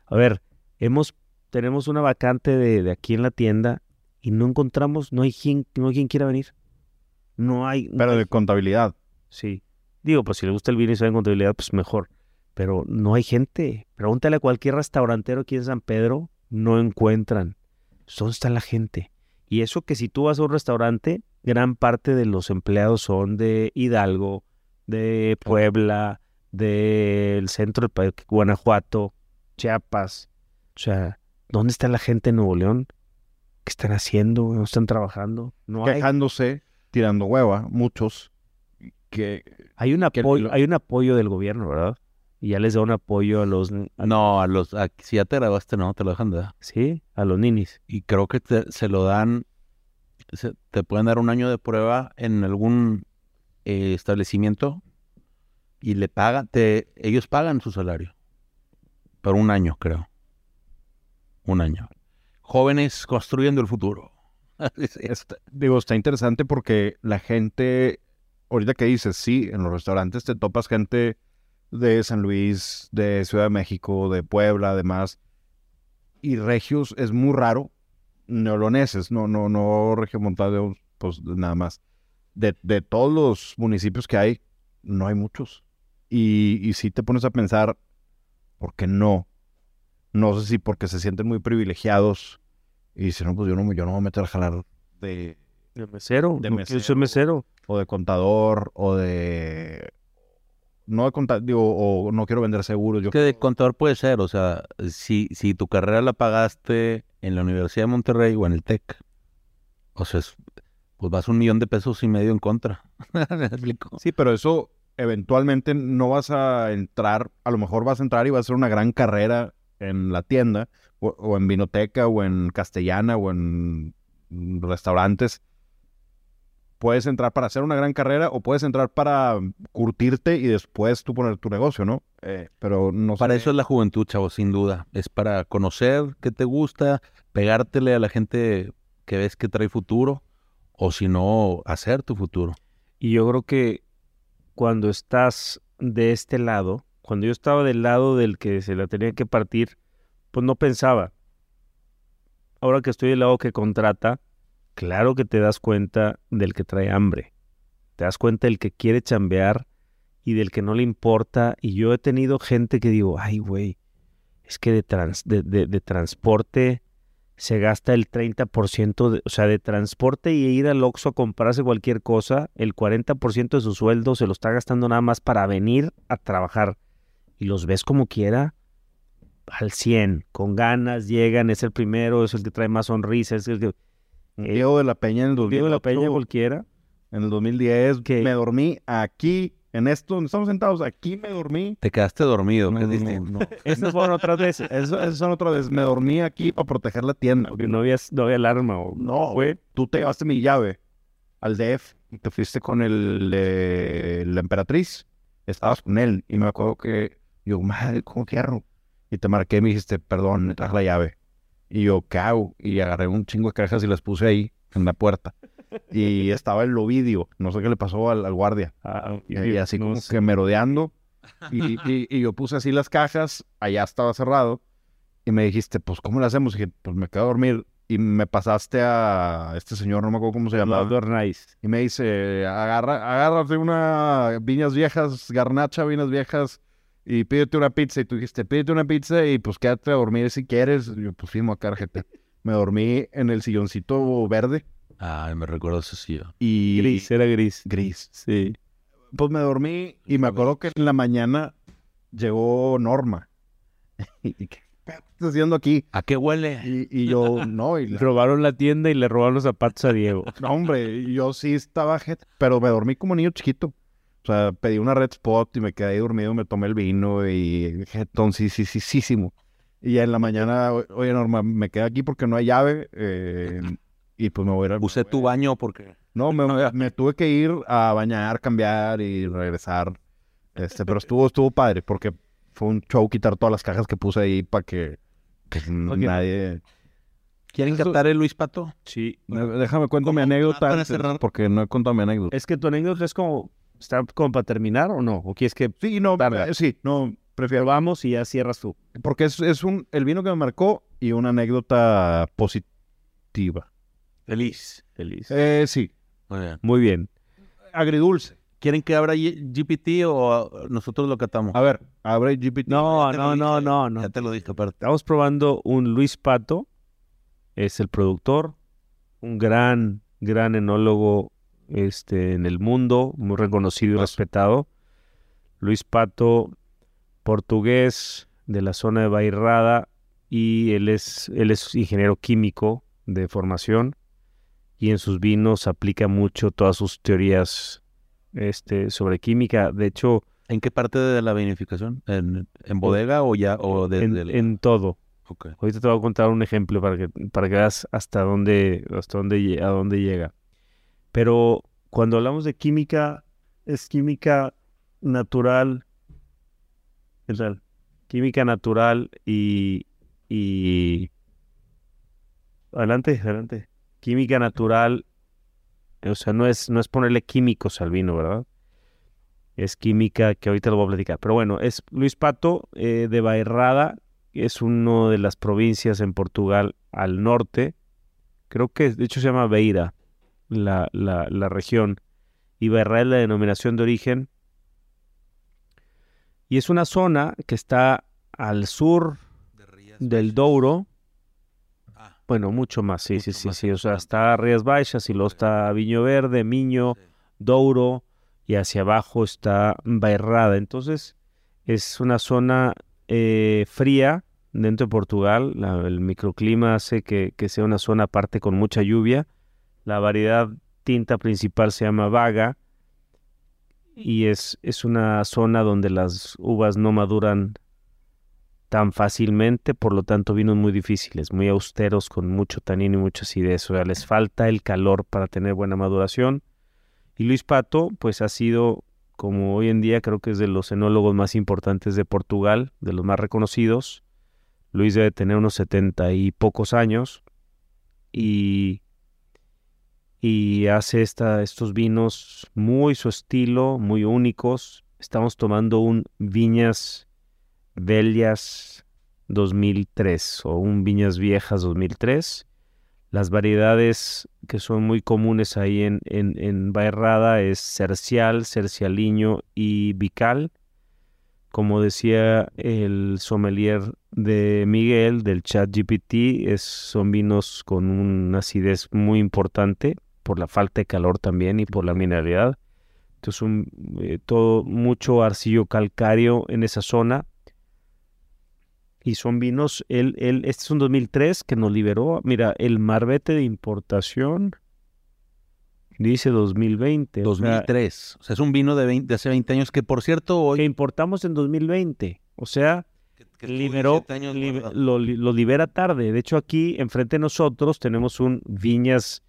A ver, hemos tenemos una vacante de, de aquí en la tienda y no encontramos, no hay quien, no hay quien quiera venir. No hay. Pero hay- de contabilidad. Sí. Digo, pues si le gusta el vino y sabe contabilidad, pues mejor. Pero no hay gente. Pregúntale a cualquier restaurantero aquí en San Pedro, no encuentran. ¿Dónde está la gente? Y eso que si tú vas a un restaurante, gran parte de los empleados son de Hidalgo, de Puebla, del centro del país, Guanajuato, Chiapas. O sea, ¿dónde está la gente en Nuevo León? ¿Qué están haciendo? ¿No están trabajando? No hay. Tirando hueva, muchos. Que Hay un que apoyo, lo- hay un apoyo del gobierno, ¿verdad? Y ya les da un apoyo a los, a- No, a los, a- si ya te grabaste, no, te lo dejan de dar. sí, a los ninis. Y creo que te- se lo dan, se- te pueden dar un año de prueba en algún eh, establecimiento y le pagan, te, ellos pagan su salario. Por un año, creo. Un año. Jóvenes construyendo el futuro. está- digo, está interesante porque la gente, ahorita que dices, sí, en los restaurantes te topas gente de San Luis, de Ciudad de México, de Puebla, además. Y regios es muy raro. Neoloneses, no, no, no regiomontanos, pues nada más. De, de todos los municipios que hay, no hay muchos. Y, y si te pones a pensar, ¿por qué no? No sé si porque se sienten muy privilegiados y dicen, no, pues yo no, me- yo no me voy a meter a jalar de, De mesero. De mesero. ser mesero. o de contador, o de... No de contador, digo, o no quiero vender seguros. Yo que de contador puede ser, o sea, si, si tu carrera la pagaste en la Universidad de Monterrey o en el TEC, o sea, es- pues vas un millón de pesos y medio en contra. ¿Me explico? Sí, pero eso eventualmente no vas a entrar, a lo mejor vas a entrar y vas a hacer una gran carrera en la tienda, o, o en vinoteca, o en castellana, o en restaurantes. Puedes entrar para hacer una gran carrera o puedes entrar para curtirte y después tú poner tu negocio, ¿no? Eh, pero no Para sé. eso es la juventud, chavo, sin duda. Es para conocer qué te gusta, pegártele a la gente que ves que trae futuro, o si no, hacer tu futuro. Y yo creo que cuando estás de este lado, cuando yo estaba del lado del que se la tenía que partir, pues no pensaba. Ahora que estoy del lado que contrata, claro que te das cuenta del que trae hambre. Te das cuenta del que quiere chambear y del que no le importa. Y yo he tenido gente que digo, ay, güey, es que de, trans- de, de- transporte se gasta el 30%, de, o sea, de transporte y ir al Oxxo a comprarse cualquier cosa, el 40% de su sueldo se lo está gastando nada más para venir a trabajar. Y los ves como quiera, al 100, con ganas, llegan, es el primero, es el que trae más sonrisas, es el que... Diego de la Peña en el 2008, Diego de la Peña cualquiera. en el 2010, ¿Qué? me dormí aquí, en esto, donde estamos sentados, aquí me dormí. Te quedaste dormido, No, que es no, distinto. no. Esas fueron otras veces. Eso, eso son otra vez. Me dormí aquí para proteger la tienda. Porque no había, no había alarma. O, No, güey. Tú te llevaste mi llave al DF y te fuiste con el de la emperatriz. Estabas con él y me acuerdo que yo, madre, ¿cómo cierro? Y te marqué y me dijiste, perdón, me traje la llave. Y yo, ¿qué hago? Y agarré un chingo de cajas y las puse ahí en la puerta. Y estaba el Ovidio. No sé qué le pasó al, al guardia. Ah, Y, y así no como sé. que merodeando. Y, y- y yo puse así las cajas, allá estaba cerrado. Y me dijiste, pues, ¿cómo le hacemos? Y dije, pues me quedo a dormir. Y me pasaste a este señor, no me acuerdo cómo se llamaba. Arnaiz. Y me dice, agarra, agárrate una viñas viejas, garnacha, viñas viejas, y pídete una pizza. Y tú dijiste, pídete una pizza y pues quédate a dormir si quieres. Y yo, pues firmo acá, gente. Me dormí en el silloncito verde Ay, me recuerdo eso sí. yo. y... Gris, era gris. Gris. Sí. Pues me dormí y me acuerdo que en la mañana llegó Norma. ¿Y qué estás haciendo aquí? ¿A qué huele? Y, y yo, no, y la- Robaron la tienda y le robaron los zapatos a Diego. no, hombre, yo sí estaba, jet- pero me dormí como niño chiquito. O sea, pedí una red spot y me quedé ahí dormido, me tomé el vino y jetón, sí, sí, sí, sí, sí. Y en la mañana, "O- oye, Norma, me quedé aquí porque no hay llave eh, y pues me voy a ir a... Usé tu baño porque... No, me, me tuve que ir a bañar, cambiar y regresar. Este, pero estuvo, estuvo padre porque fue un show quitar todas las cajas que puse ahí para que, que nadie. ¿Quieren cantar el Luis Pato? Sí. Déjame cuento mi anécdota Ah, para antes, cerrar. porque no he contado mi anécdota. Es que tu anécdota es como, ¿está como para terminar o no? ¿O quieres que Sí, no, Tarda. eh, sí, no, prefiero. vamos y ya cierras tú? Porque es, es un, el vino que me marcó y una anécdota positiva. Feliz. Feliz. Eh, sí, Muy bien. Muy bien. agridulce. ¿Quieren que abra GPT o nosotros lo catamos? A ver, abre GPT. No, no, no, no, no. Ya te lo dije, aparte. Estamos probando un Luis Pato, es el productor, un gran, gran enólogo este, en el mundo, muy reconocido y respetado. Luis Pato, portugués de la zona de Bairrada y él es, él es ingeniero químico de formación y en sus vinos aplica mucho todas sus teorías este, sobre química. De hecho, ¿En qué parte de la vinificación? ¿En, en bodega o ya? O desde en, todo. Ahorita te voy a contar un ejemplo para que, para que veas hasta dónde, hasta dónde, a dónde llega. Pero cuando hablamos de química, es química natural. ¿Qué tal? Química natural y, y... Adelante, adelante. Química natural, o sea, no es, no es ponerle químicos al vino, ¿verdad? Es química que ahorita lo voy a platicar. Pero bueno, es Luis Pato eh, de Bairrada, es una de las provincias en Portugal al norte. Creo que de hecho se llama Beira, la, la, la región. Y es la denominación de origen. Y es una zona que está al sur del Douro. Ah, Bueno, mucho más, sí, sí, Mucho sí, sí. O sea, está Rías Baixas y luego está Viño Verde, Miño, sí. Douro y hacia abajo está Bairrada. Entonces es una zona eh, fría dentro de Portugal. La- el microclima hace que, que sea una zona aparte con mucha lluvia. La variedad tinta principal se llama Vaga y es, es una zona donde las uvas no maduran tan fácilmente, por lo tanto vinos muy difíciles, muy austeros, con mucho tanino y mucha acidez. O sea, les falta el calor para tener buena maduración. Y Luis Pato, pues ha sido, como hoy en día, creo que es de los enólogos más importantes de Portugal, de los más reconocidos. Luis debe tener unos setenta y pocos años y, y hace estos vinos muy su estilo, muy únicos. Estamos tomando un Viñas Velhas 2003 o un Viñas Viejas 2003. Las variedades que son muy comunes ahí en, en, en Bairrada es Cercial, Cercialiño y Vical. Como decía el sommelier de Miguel del chat GPT, es, son vinos con una acidez muy importante por la falta de calor también y por la mineralidad. Entonces, un, eh, todo, mucho arcillo calcáreo en esa zona. Y son vinos, el, el, este es un 2003 que nos liberó. Mira, el marbete de importación dice 2020. o sea, 2003. O sea, es un vino de, 20 de hace 20 años que, por cierto, que hoy... importamos en 2020. O sea, que- que liberó, 17 años lo, lo libera tarde. De hecho, aquí enfrente de nosotros tenemos un Viñas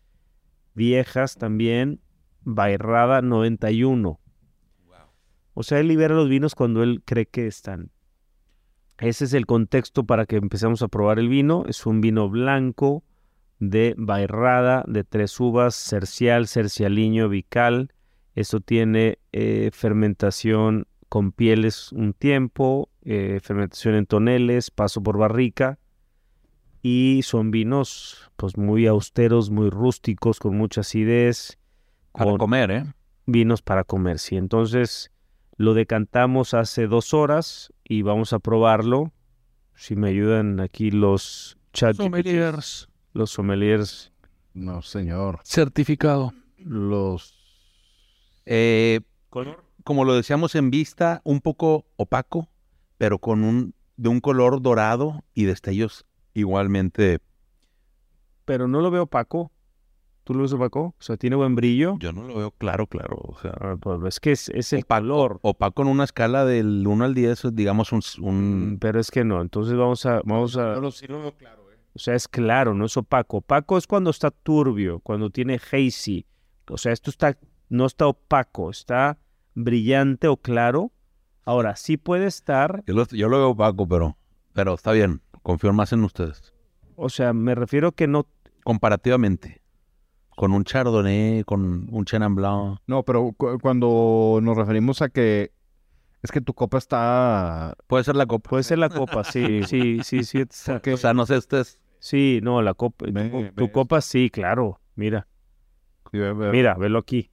Viejas también, Bairrada 91. O sea, él libera los vinos cuando él cree que están. Ese es el contexto para que empecemos a probar el vino. Es un vino blanco de Bairrada, de tres uvas, cercial, cercialiño, vical. Esto tiene eh, fermentación con pieles un tiempo, eh, fermentación en toneles, paso por barrica. Y son vinos pues muy austeros, muy rústicos, con mucha acidez. Para con- comer, ¿eh? vinos para comer, sí. Entonces lo decantamos hace dos horas y vamos a probarlo. Si me ayudan aquí los chat Sommeliers. los sommeliers. No, señor. Certificado. Los. Eh, ¿Color? como lo decíamos en vista, un poco opaco, pero con un de un color dorado y destellos igualmente. Pero no lo veo opaco. ¿Tú lo ves opaco? O sea, tiene buen brillo. Yo no lo veo claro, claro. O sea, Ah, pues es que es, es el Opaco. color. opaco en una escala del 1 al 10, digamos un, un- Mm, Pero es que no. Entonces vamos a, vamos a. lo, sí lo veo claro, eh. O sea, es claro, no es opaco. Opaco es cuando está turbio, cuando tiene hazy. O sea, esto está, no está opaco, está brillante o claro. Ahora, sí puede estar, Yo lo, yo lo veo opaco, pero, pero está bien. Confío más en ustedes. o sea, me refiero que no, Comparativamente. Con un Chardonnay, con un Chenin Blanc. No, pero cu- cuando nos referimos a que Es que tu copa está... Puede ser la copa. Puede ser la copa, sí, sí, sí, sí. está- O sea, no sé, este es... Sí, no, la copa. tu Ve- ve copa sí, claro. Mira, mira, velo aquí.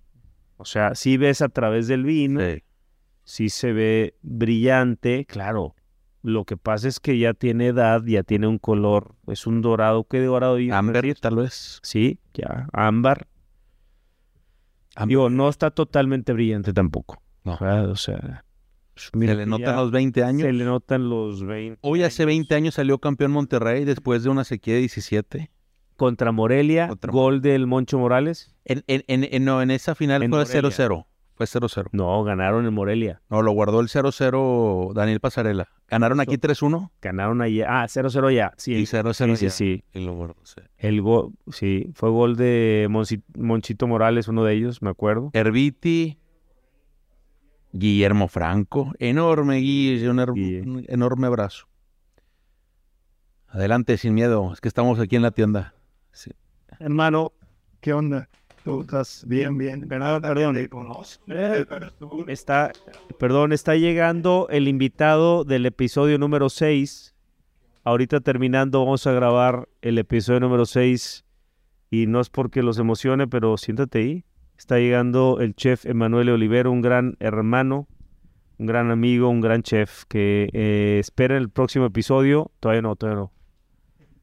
O sea, si ves a través del vino, Sí. sí se ve brillante, claro. Lo que pasa es que ya tiene edad, ya tiene un color, es un dorado, ¿qué dorado? decir? tal vez. Sí, ya, ámbar. Ámbar. Digo, no está totalmente brillante tampoco. No. ¿verdad? O sea, Se mira, le notan los 20 años. Se le notan los 20. Hoy hace 20 años salió campeón Monterrey después de una sequía de 17. Contra Morelia, Contra- gol del Moncho Morales. En, en, en, en- no, en esa final fue Morelia. 0-0. Fue 0-0. No, ganaron en Morelia. No, lo guardó el 0-0 Daniel Pasarela. Ganaron aquí 3-1 Ganaron ahí. Ah, 0-0 ya. Sí, y 0-0 sí, sí, ya. sí. Y lo guardó, sí. El gol, sí, fue gol de Monci- Monchito Morales, uno de ellos, me acuerdo. Herbiti, Guillermo Franco. Enorme, Guille, un, Guille. un enorme abrazo. Adelante, sin miedo. Es que estamos aquí en la tienda. Sí. Hermano, ¿qué onda? Estás bien, bien. Está, perdón, está llegando el invitado del episodio número 6. Ahorita terminando vamos a grabar el episodio número 6 y no es porque los emocione, pero siéntate ahí. Está llegando el chef Emanuel Olivero, un gran hermano, un gran amigo, un gran chef que eh, espera el próximo episodio. Todavía no, todavía no.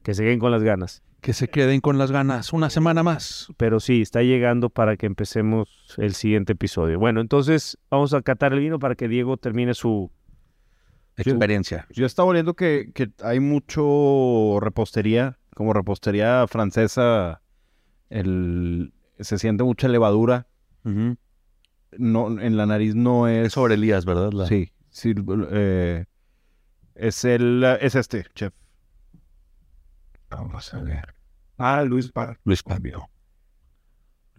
Que se queden con las ganas. Que se queden con las ganas. Una semana más. Pero sí, está llegando para que empecemos el siguiente episodio. Bueno, entonces vamos a catar el vino para que Diego termine su... Experiencia. Yo estaba oliendo que, que hay mucho repostería, como repostería francesa, el, se siente mucha levadura. No, en la nariz no es... Es sobre Elías, ¿verdad? La- Sí, sí, eh, es el, es este, chef. Vamos a ver. Ah, Luis Par. Luis Fabio.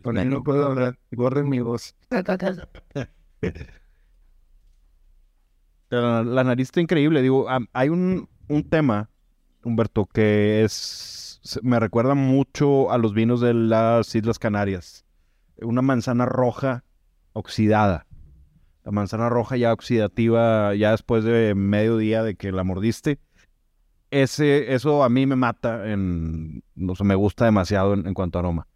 Con él no puedo hablar. Borren mi voz. La, la nariz está increíble. Digo, am- hay un, un tema, Humberto, que es. Me recuerda mucho a los vinos de las Islas Canarias. Una manzana roja oxidada. La manzana roja ya oxidativa, ya después de medio día de que la mordiste. Ese, eso a mí me mata, en, no sé, me gusta demasiado en, en cuanto a aroma.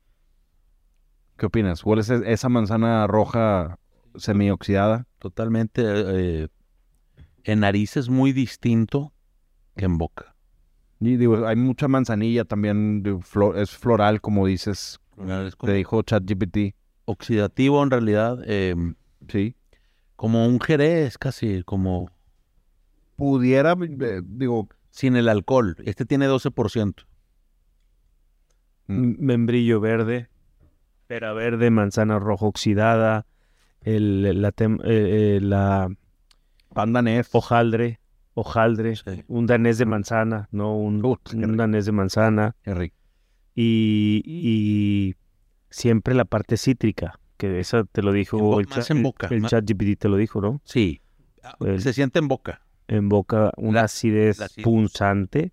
¿Qué opinas? ¿Hueles es- esa manzana roja semioxidada? Totalmente. eh, en nariz es muy distinto que en boca. Y digo, hay mucha manzanilla también, de es floral, como dices, como te dijo ChatGPT. oxidativo en realidad. eh, Sí. como un jerez casi, como Pudiera, eh, digo, sin el alcohol. Este tiene 12%. m- membrillo verde, pera verde, manzana roja oxidada, el, la, tem- eh, eh, la pandanés. hojaldre, hojaldre, Sí. un danés de manzana, no un, danés de manzana. Qué rico. Y, y siempre la parte cítrica, que esa te lo dijo En el, más chat- en boca, el chat GPT te lo dijo, ¿no? Sí. El- Se siente en boca. En boca una La- acidez la acidez. punzante,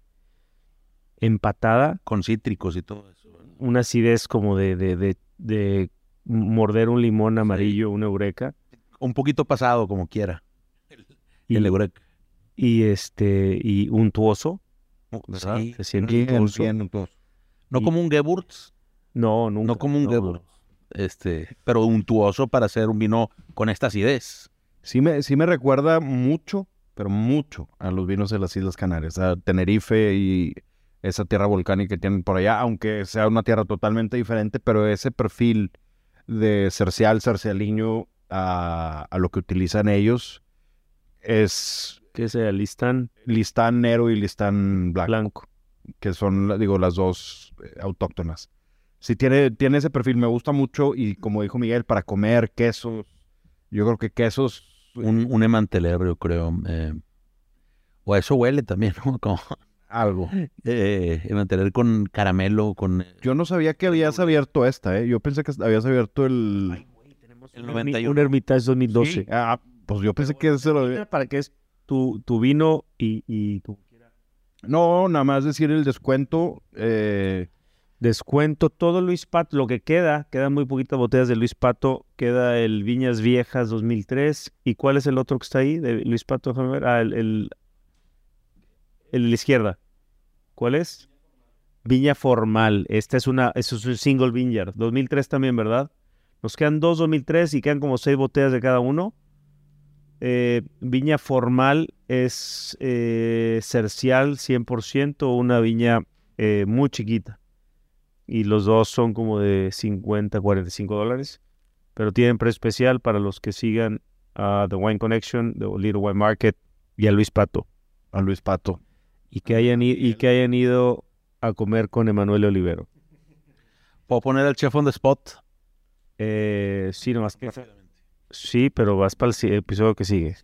empatada, Con cítricos y todo eso. una acidez como de, de, de, de morder un limón amarillo, una eureka. Un poquito pasado, como quiera. Y, el eureka. y este, y untuoso, ¿verdad? Sí. Se siente Bien, untuoso. bien, entonces. No Y- como un Gewurz, No, nunca. no como un no, Gewurz. Este, pero untuoso para hacer un vino con esta acidez. Sí me, sí me recuerda mucho, pero mucho a los vinos de las Islas Canarias, a Tenerife y esa tierra volcánica que tienen por allá, aunque sea una tierra totalmente diferente, pero ese perfil de cercial, cercialiño a, a lo que utilizan ellos es Que se alistan listán negro y listán blanco, blanco. que son, digo, las dos eh, autóctonas. Sí tiene, tiene ese perfil, me gusta mucho y como dijo Miguel, para comer quesos, yo creo que quesos Un, un emantelero, yo creo. eh, o a eso huele también, ¿no? Como algo. eh, emantelero con caramelo, con... Yo no sabía que habías abierto esta, ¿eh? Yo pensé que habías abierto el... El Un Hermi- 91. Un Hermitage 2012. Sí, ah, pues yo pensé que ese lo había... Para que es tu, tu vino y, y tu... No, nada más decir el descuento. eh, Descuento todo Luis Pato, lo que queda, quedan muy poquitas botellas de Luis Pato, queda el Viñas Viejas 2003. ¿Y cuál es el otro que está ahí de Luis Pato? Déjame ver. Ah, el, el, de la izquierda. ¿Cuál es? Viña Formal. Esta es una, es un single vineyard. 2003 también, ¿verdad? Nos quedan dos 2003 y quedan como seis botellas de cada uno. Eh, viña Formal es eh, cercial 100%, una viña eh, muy chiquita. Y los dos son como de 50, 45 dólares. Pero tienen precio especial para los que sigan a The Wine Connection, The Little Wine Market y a Luis Pato. A Luis Pato. Y que hayan, y que hayan ido a comer con Emanuel Olivero. ¿Puedo poner al chef on the spot? Eh, sí, nomás que... Sí, pero vas para el episodio que sigue.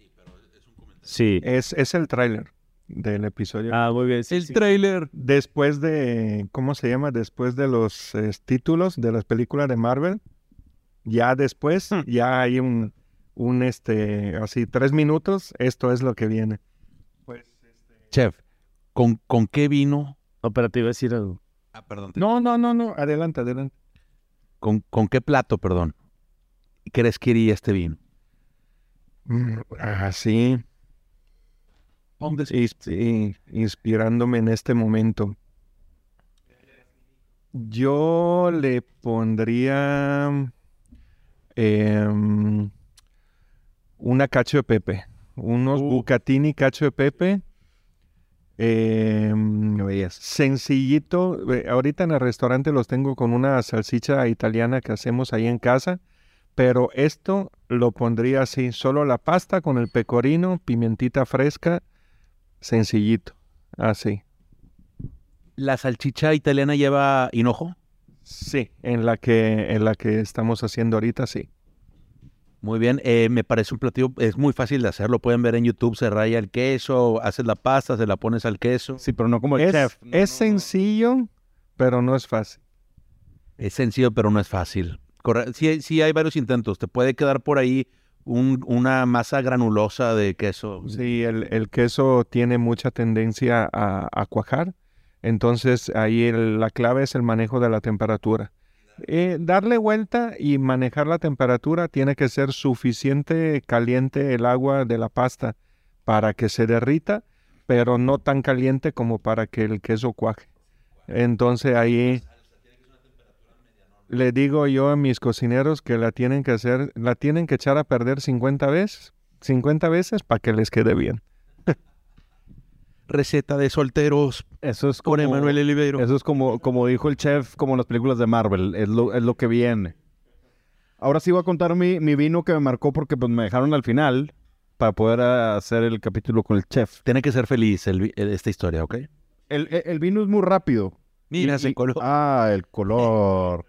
Sí. Es, es el tráiler del episodio. Ah, muy bien. sí, El sí. trailer. Después de, ¿cómo se llama? Después de los eh, títulos de las películas de Marvel, ya después, Hmm. ya hay un, un, este, así, tres minutos, esto es lo que viene. Chef, ¿con, ¿con qué vino? No, pero te iba a decir algo. Ah, perdón. No, no, no, no, adelante, adelante. ¿Con, con qué plato, perdón? ¿Crees que iría este vino? Mm, Así, sí, inspirándome en este momento. Yo le pondría em, una cacho de pepe, unos Uh. bucatini cacho de pepe. em, sencillito, eh, ahorita en el restaurante los tengo con una salchicha italiana que hacemos ahí en casa, pero esto lo pondría así, solo la pasta con el pecorino, pimentita fresca, sencillito, así. ¿La salchicha italiana lleva hinojo? Sí, en la que en la que estamos haciendo ahorita, sí. Muy bien, eh, me parece un platillo, es muy fácil de hacerlo, pueden ver en YouTube, se raya el queso, haces la pasta, se la pones al queso. Sí, pero no como el Es, chef. es sencillo, pero no es fácil. Es sencillo, pero no es fácil. Corre- sí, sí hay varios intentos, te puede quedar por ahí un- una masa granulosa de queso. Sí, el, queso tiene mucha tendencia a, cuajar, entonces ahí la clave es el manejo de la temperatura. Eh, darle vuelta y manejar la temperatura tiene que ser suficiente caliente el agua de la pasta para que se derrita, pero no tan caliente como para que el queso cuaje. Entonces ahí le digo yo a mis cocineros que la tienen que hacer, la tienen que echar a perder 50 veces, 50 veces para que les quede bien. Receta de solteros Eso es con Emanuel Oliveiro. Eso es como, como dijo el chef, como en las películas de Marvel, es lo, es lo que viene. Ahora sí voy a contar mi, mi vino que me marcó porque pues, me dejaron al final para poder hacer el capítulo con el chef. Tiene que ser feliz el vi- el- esta historia, ¿ok? El, el- el vino es muy rápido. Mira Y- ese y- color. Ah, el color.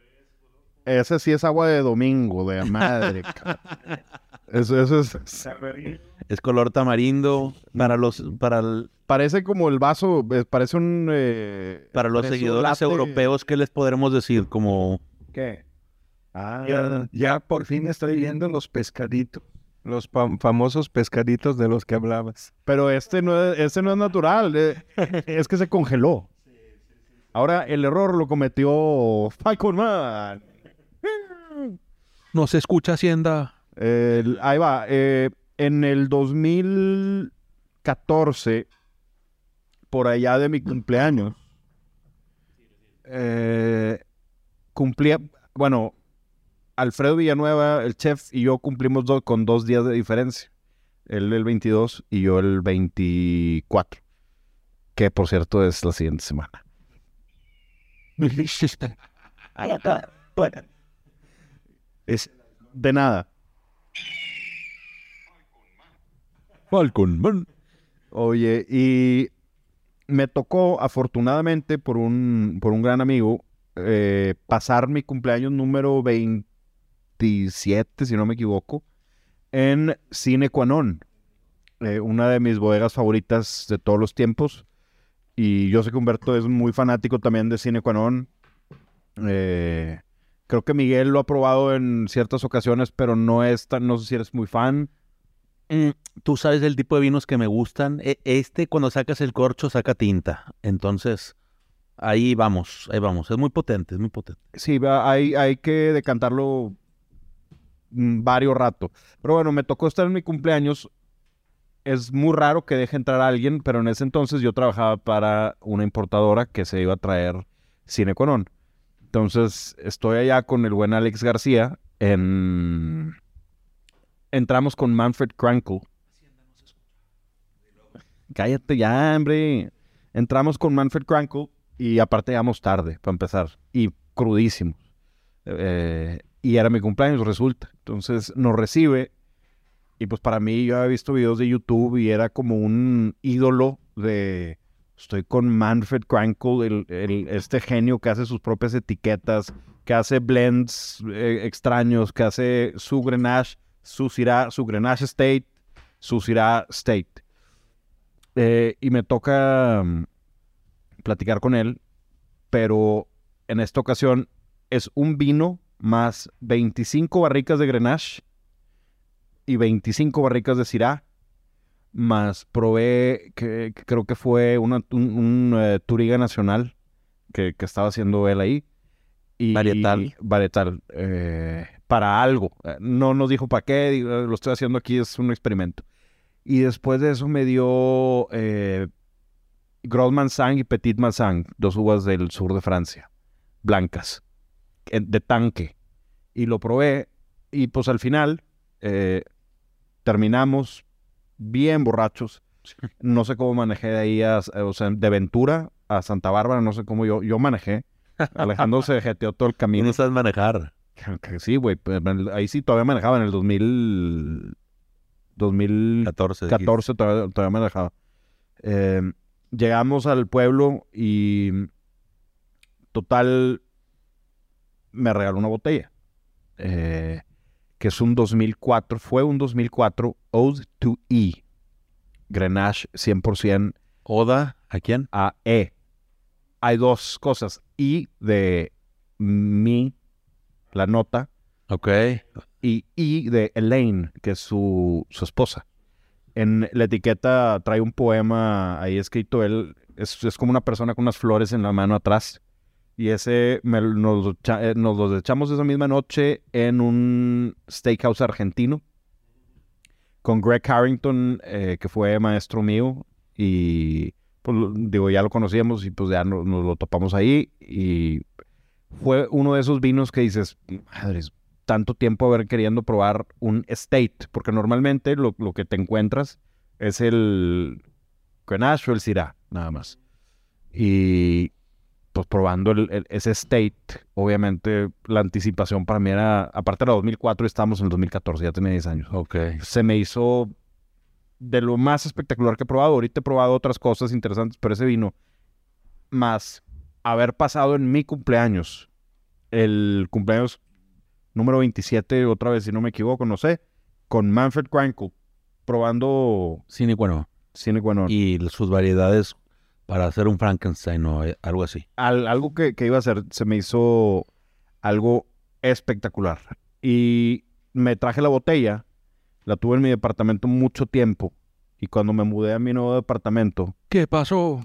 Ese sí es agua de domingo, de madre. eso, eso es... Es color tamarindo para los para el- Parece como el vaso, eh, parece un... eh, para los seguidores latte- europeos, ¿qué les podremos decir? Como ¿Qué? Ah, Ya, ya por fin estoy viendo los pescaditos, los fam- famosos pescaditos de los que hablabas. Pero este no es, este no es natural, eh, es que se congeló. Ahora el error lo cometió Falcon Man. No se escucha Hacienda. Ahí va. eh, en el 2014, por allá de mi cumpleaños, eh, cumplía, bueno, Alfredo Villanueva, el chef, y yo cumplimos do- con dos días de diferencia. Él el 22 y yo el 24. Que por cierto es la siguiente semana. Es de nada. Falcon Man. Oye, y me tocó, afortunadamente, por un, por un gran amigo, eh, pasar mi cumpleaños número 27, si no me equivoco, en Cine Quanon, eh, una de mis bodegas favoritas de todos los tiempos. Y yo sé que Humberto es muy fanático también de Cine Quanon. Eh, creo que Miguel lo ha probado en ciertas ocasiones, pero no es tan, no sé si eres muy fan. Mm, Tú sabes el tipo de vinos que me gustan. E- Este, cuando sacas el corcho, saca tinta. Entonces, ahí vamos, ahí vamos. Es muy potente, es muy potente. Sí, hay, hay que decantarlo mm, varios rato. Pero bueno, me tocó estar en mi cumpleaños. Es muy raro que deje entrar a alguien, pero en ese entonces yo trabajaba para una importadora que se iba a traer Cine Conon. Entonces estoy allá con el buen Alex García. En... Entramos con Manfred Krankle. Cállate ya, hombre. Entramos con Manfred Krankle y aparte llegamos tarde para empezar y crudísimos. Eh, y era mi cumpleaños, resulta. Entonces nos recibe y pues para mí yo había visto videos de YouTube y era como un ídolo de... Estoy con Manfred Krankle, el, el- este genio que hace sus propias etiquetas, que hace blends eh, extraños, que hace su Grenache, su Syrah, su Grenache State, su Syrah State. Eh, y me toca mm, platicar con él, pero en esta ocasión es un vino más 25 barricas de Grenache y 25 barricas de Syrah, más probé, que, que creo que fue una- un, un, eh, Turiga Nacional que, que estaba haciendo él ahí. Y, Varietal. Varietal, eh, para algo. Eh, No nos dijo para qué, digo, lo estoy haciendo aquí, es un experimento. Y después de eso me dio eh, Gros Mansang y Petit Mansang, dos uvas del sur de Francia, blancas, de tanque. Y lo probé y pues al final eh, terminamos bien borrachos. No sé cómo manejé de ahí, a, o sea, de Ventura a Santa Bárbara, no sé cómo yo, yo manejé. Alejandro se jeteó todo el camino. no sabes manejar. Sí, güey, pues, ahí sí todavía manejaba en el 2000, 2000 14. dijiste. 14 todavía, todavía me dejaba. Eh, llegamos al pueblo y total me regaló una botella. eh, que es un 2004, fue un 2004 Ode to E. Grenache 100% Oda, ¿a quién? a E. Hay dos cosas. I de mi, la nota, Ok. y I de Elaine, que es su, su esposa. En la etiqueta trae un poema ahí escrito él, es, es como una persona con unas flores en la mano atrás. Y ese nos, eh, nos los echamos esa misma noche en un steakhouse argentino con Greg Harrington, eh, que fue maestro mío. Y pues digo, ya lo conocíamos y pues ya no- nos lo topamos ahí. Y fue uno de esos vinos que dices, madres, tanto tiempo haber queriendo probar un estate, porque normalmente lo, lo que te encuentras es el Grenache o el Syrah, nada más. Y pues probando el- el- ese state, obviamente la anticipación para mí era, aparte era 2004 y estábamos en el 2014, ya tenía 10 años. Ok. Se me hizo de lo más espectacular que he probado. Ahorita he probado otras cosas interesantes, pero ese vino, más haber pasado en mi cumpleaños, el cumpleaños número 27, otra vez si no me equivoco, no sé, con Manfred Krankle, probando Cine, bueno. Cine Guanón. Y sus variedades para hacer un Frankenstein o eh, algo así. al- algo que, que iba a hacer se me hizo algo espectacular. Y me traje la botella, la tuve en mi departamento mucho tiempo. Y cuando me mudé a mi nuevo departamento, ¿Qué pasó?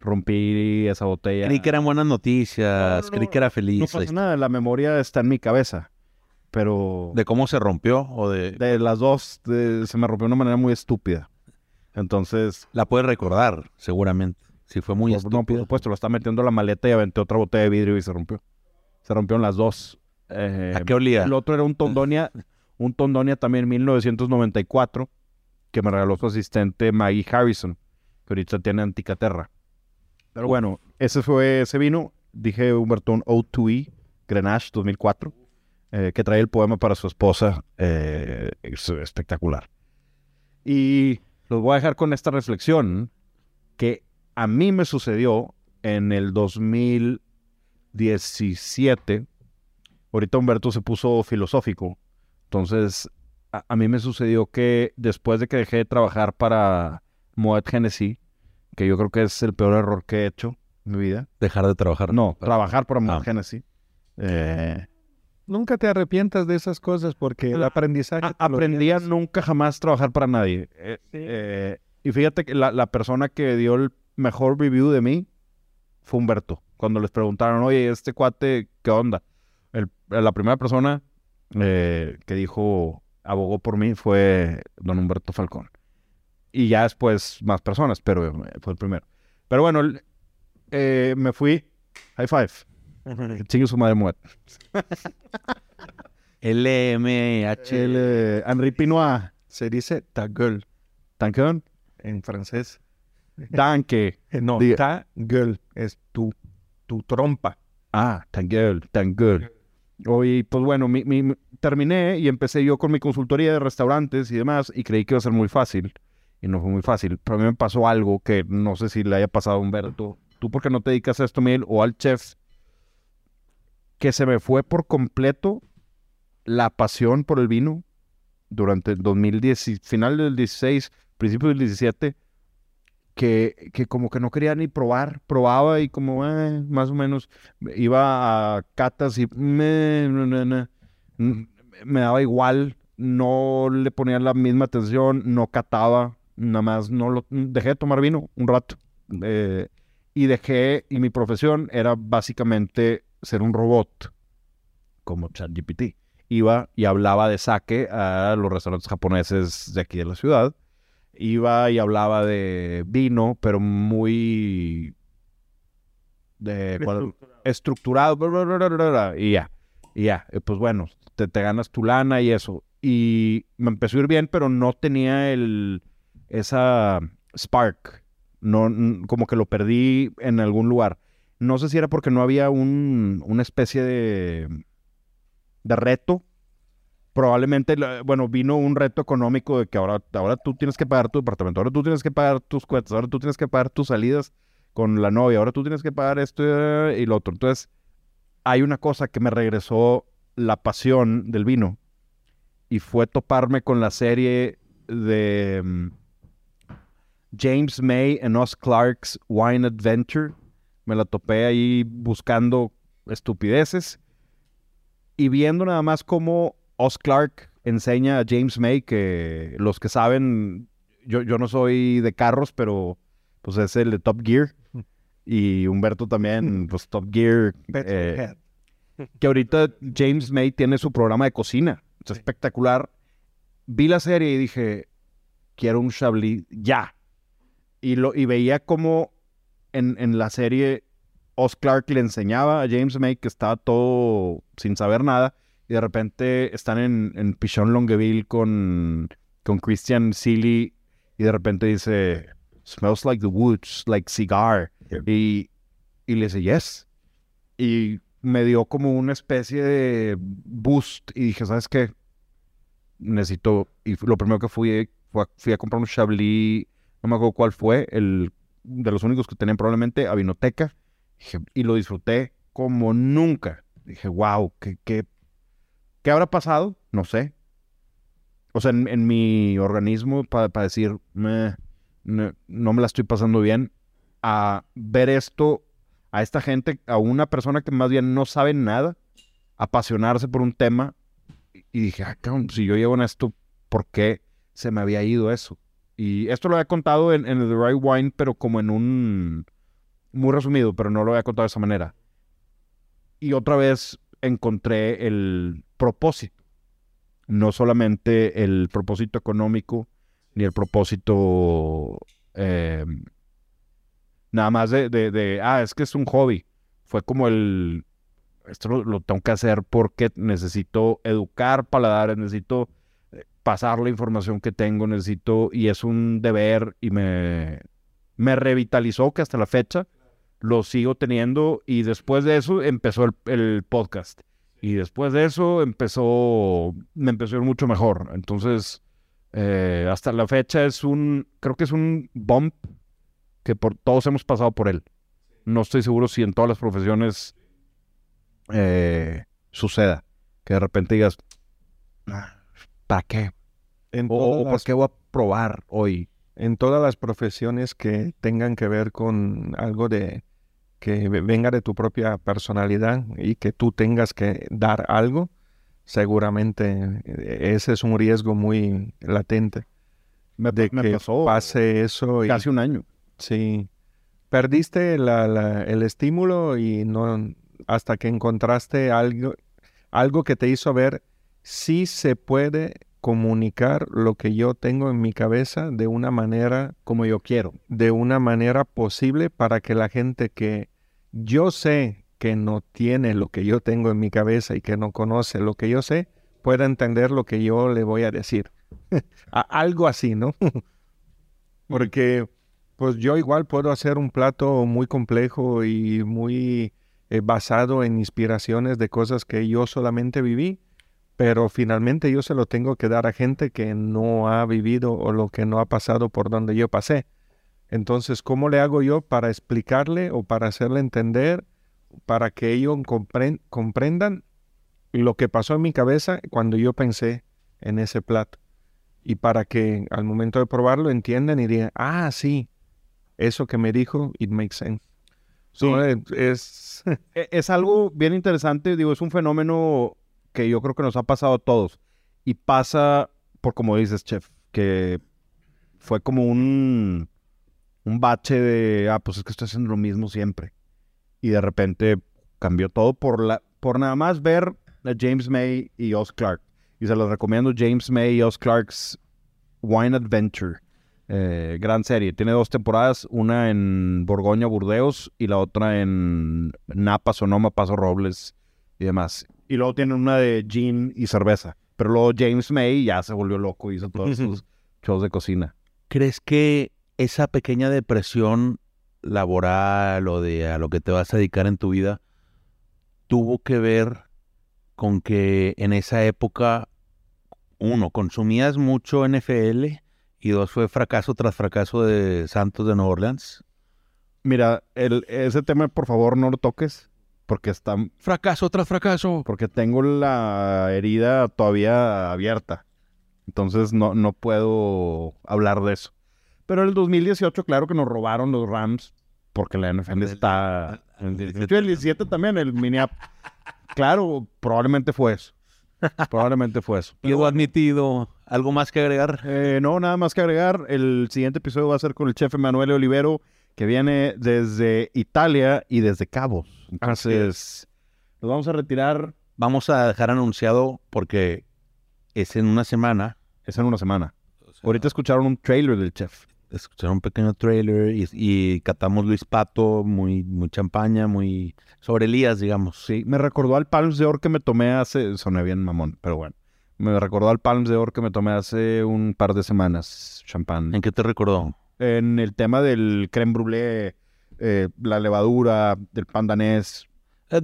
rompí esa botella. Creí que eran buenas noticias, No, no, creí no. que era No feliz. pasa nada, la memoria está en mi cabeza. Pero De cómo se rompió o de... de las dos de- se me rompió de una manera muy estúpida. Entonces, La puedes recordar, seguramente. Si fue muy por, no, por supuesto, lo está metiendo la maleta y aventé otra botella de vidrio y se rompió. Se rompieron las dos. Eh, ¿A qué olía? El otro era un Tondonia, un Tondonia también 1994, que me regaló su asistente Maggie Harrison, que ahorita tiene Anticaterra. Pero bueno, ese fue ese vino. Dije Humberto, un O2E Grenache 2004, eh, que trae el poema para su esposa. eh, es espectacular. Y los voy a dejar con esta reflexión que a mí me sucedió en el 2017. Ahorita Humberto se puso filosófico. Entonces, a, a mí me sucedió que después de que dejé de trabajar para Moet Genesis, que yo creo que es el peor error que he hecho en mi vida. Dejar de trabajar. No, trabajar para Moet Ah. Genesis. Eh, Nunca te arrepientas de esas cosas porque el Ah, aprendizaje... a- aprendí a nunca jamás trabajar para nadie. Eh, Sí. eh, y fíjate que la, la persona que dio el mejor review de mí fue Humberto. cuando les preguntaron, oye, este cuate, ¿qué onda? El- la primera persona eh, que dijo, abogó por mí fue don Humberto Falcón. Y ya después más personas, pero eh, fue el primero. Pero bueno, el- eh, me fui. High five. Chingue su madre muerta. LMH. El eh, Henri Pinois. Se dice ta gueule Danke. en francés. Danke. Eh, no, Diga. ta gueule es tu, tu trompa. Ah, tan good, tan good. Oye, pues bueno, mi- mi- mi- terminé y empecé yo con mi consultoría de restaurantes y demás y creí que iba a ser muy fácil. Y no fue muy fácil. Pero a mí me pasó algo que no sé si le haya pasado a Humberto. ¿Tú por qué no te dedicas a esto, Miguel? O al chef. Que se me fue por completo la pasión por el vino durante el 2010, y- final del 16, principio del 17 que, que como que no quería ni probar, probaba y como eh, más o menos iba a catas y me, na, mm, me daba igual, no le ponía la misma atención, no cataba, nada más no lo dejé de tomar vino un rato eh, y dejé y mi profesión era básicamente ser un robot como ChatGPT. Iba y hablaba de sake a los restaurantes japoneses de aquí de la ciudad iba y hablaba de vino, pero muy de estructurado, bla, bla, bla, y ya, y ya, eh, pues bueno, te, te ganas tu lana y eso. Y me empezó a ir bien, pero no tenía el, esa spark, no, como que lo perdí en algún lugar. No sé si era porque no había un, una especie de, de reto probablemente, bueno, vino un reto económico de que ahora, ahora tú tienes que pagar tu departamento, ahora tú tienes que pagar tus cuentas, ahora tú tienes que pagar tus salidas con la novia, ahora tú tienes que pagar esto eh, y lo otro. Entonces, hay una cosa que me regresó la pasión del vino y fue toparme con la serie de mm, James May and Oz Clark's Wine Adventure. Me la topé ahí buscando estupideces y viendo nada más cómo Oz Clark enseña a James May que los que saben, yo, yo no soy de carros, pero pues es el de Top Gear. Y Humberto también, pues Top Gear. eh, que ahorita James May tiene su programa de cocina. Es espectacular. Vi la serie y dije, quiero un Chablis ya. Y, lo, y veía como en, en la serie Oz Clark le enseñaba a James May que estaba todo sin saber nada. Y de repente están en, en Pichon Longueville con, con Christian Seeley. Y de repente dice, smells like the woods, like cigar. Y, y le dice, yes. Y me dio como una especie de boost y dije, ¿sabes qué? Necesito, y lo primero que fui, fue a- fui a comprar un Chablis, no me acuerdo cuál fue, el de los únicos que tenían probablemente, a Vinoteca, y lo disfruté como nunca. Dije, wow, ¿qué, qué, qué habrá pasado? No sé. O sea, en, en mi organismo, para decir, "Meh, no, no me la estoy pasando bien, a ver esto a esta gente, a una persona que más bien no sabe nada, apasionarse por un tema. Y- dije, ah, cabrón, si yo llevo en esto, ¿por qué se me había ido eso? Y esto lo había contado en, en The Right Wine, pero como en un... Muy resumido, pero no lo había contado de esa manera. Y otra vez encontré el propósito. No solamente el propósito económico, ni el propósito... eh, nada más de, ah, es que es un hobby. Fue como el, esto lo, tengo que hacer porque necesito educar paladares, necesito eh, pasar la información que tengo, necesito, y es un deber y me, me revitalizó que hasta la fecha lo sigo teniendo y después de eso empezó el podcast. Y después de eso empezó, me empezó a ir mucho mejor. Entonces, eh, hasta la fecha es un, creo que es un bump que por, todos hemos pasado por él. No estoy seguro si en todas las profesiones eh, suceda. Que de repente digas, "Ah, ¿para qué? En O, o ¿por qué voy a probar hoy? en todas las profesiones que tengan que ver con algo de que ve- venga de tu propia personalidad y que tú tengas que dar algo, seguramente eh, ese es un riesgo muy latente Me, de me que pasó pase eso y casi un año. sí, perdiste la- la- el estímulo y no hasta que encontraste algo, algo que te hizo ver si se puede comunicar lo que yo tengo en mi cabeza de una manera Como yo quiero. de una manera posible para que la gente que yo sé que no tiene lo que yo tengo en mi cabeza y que no conoce lo que yo sé, pueda entender lo que yo le voy a decir. Algo así, ¿no? Porque pues yo igual puedo hacer un plato muy complejo y muy eh, basado en inspiraciones de cosas que yo solamente viví, pero finalmente yo se lo tengo que dar a gente que no ha vivido o lo que no ha pasado por donde yo pasé. Entonces, ¿cómo le hago yo para explicarle o para hacerle entender, para que ellos compren- comprendan lo que pasó en mi cabeza cuando yo pensé en ese plato? Y para que al momento de probarlo entiendan y digan, ah, sí, eso que me dijo, it makes sense. Sí. So, es, E- Es algo bien interesante, digo, es un fenómeno que yo creo que nos ha pasado a todos. Y pasa por, como dices, chef, que fue como un, un bache de, ah, pues es que estoy haciendo lo mismo siempre. Y de repente cambió todo por, la, por nada más ver a James May y Oz Clark. Y se los recomiendo James May y Oz Clark's Wine Adventure. Eh, gran serie. Tiene dos temporadas, una en Borgoña, Burdeos y la otra en Napa, Sonoma, Paso Robles y demás. Y luego tienen una de gin y cerveza. Pero luego James May ya se volvió loco y hizo todos sus shows de cocina. ¿Crees que esa pequeña depresión laboral o de a lo que te vas a dedicar en tu vida tuvo que ver con que en esa época, uno, consumías mucho NFL y dos, fue fracaso tras fracaso de Santos de Nueva Orleans? Mira, el, ese tema por favor no lo toques porque está Fracaso tras fracaso. porque tengo la herida todavía abierta. Entonces no, no puedo hablar de eso. Pero en el 2018, claro que nos robaron los Rams, porque la NFL está... El 18 y el 17 también, el Minneapolis. Claro, probablemente fue eso. Probablemente fue eso. Quedó admitido. ¿Algo más que agregar? Eh, no, nada más que agregar. El siguiente episodio va a ser con el chef Emanuele Olivero, que viene desde Italia y desde Cabos. Entonces, nos vamos a retirar. Vamos a dejar anunciado porque es en una semana. Es en una semana. Ahorita escucharon un trailer del chef. Escucharon un pequeño trailer y, y catamos Luis Pato, muy, muy champaña, muy sobre Elías, digamos. Sí, me recordó al Palms de Or que me tomé hace... Soné bien mamón, pero bueno. Me recordó al Palms de Or que me tomé hace un par de semanas, champán. ¿En qué te recordó? En el tema del creme brûlée, eh, la levadura, del pan danés. Eh,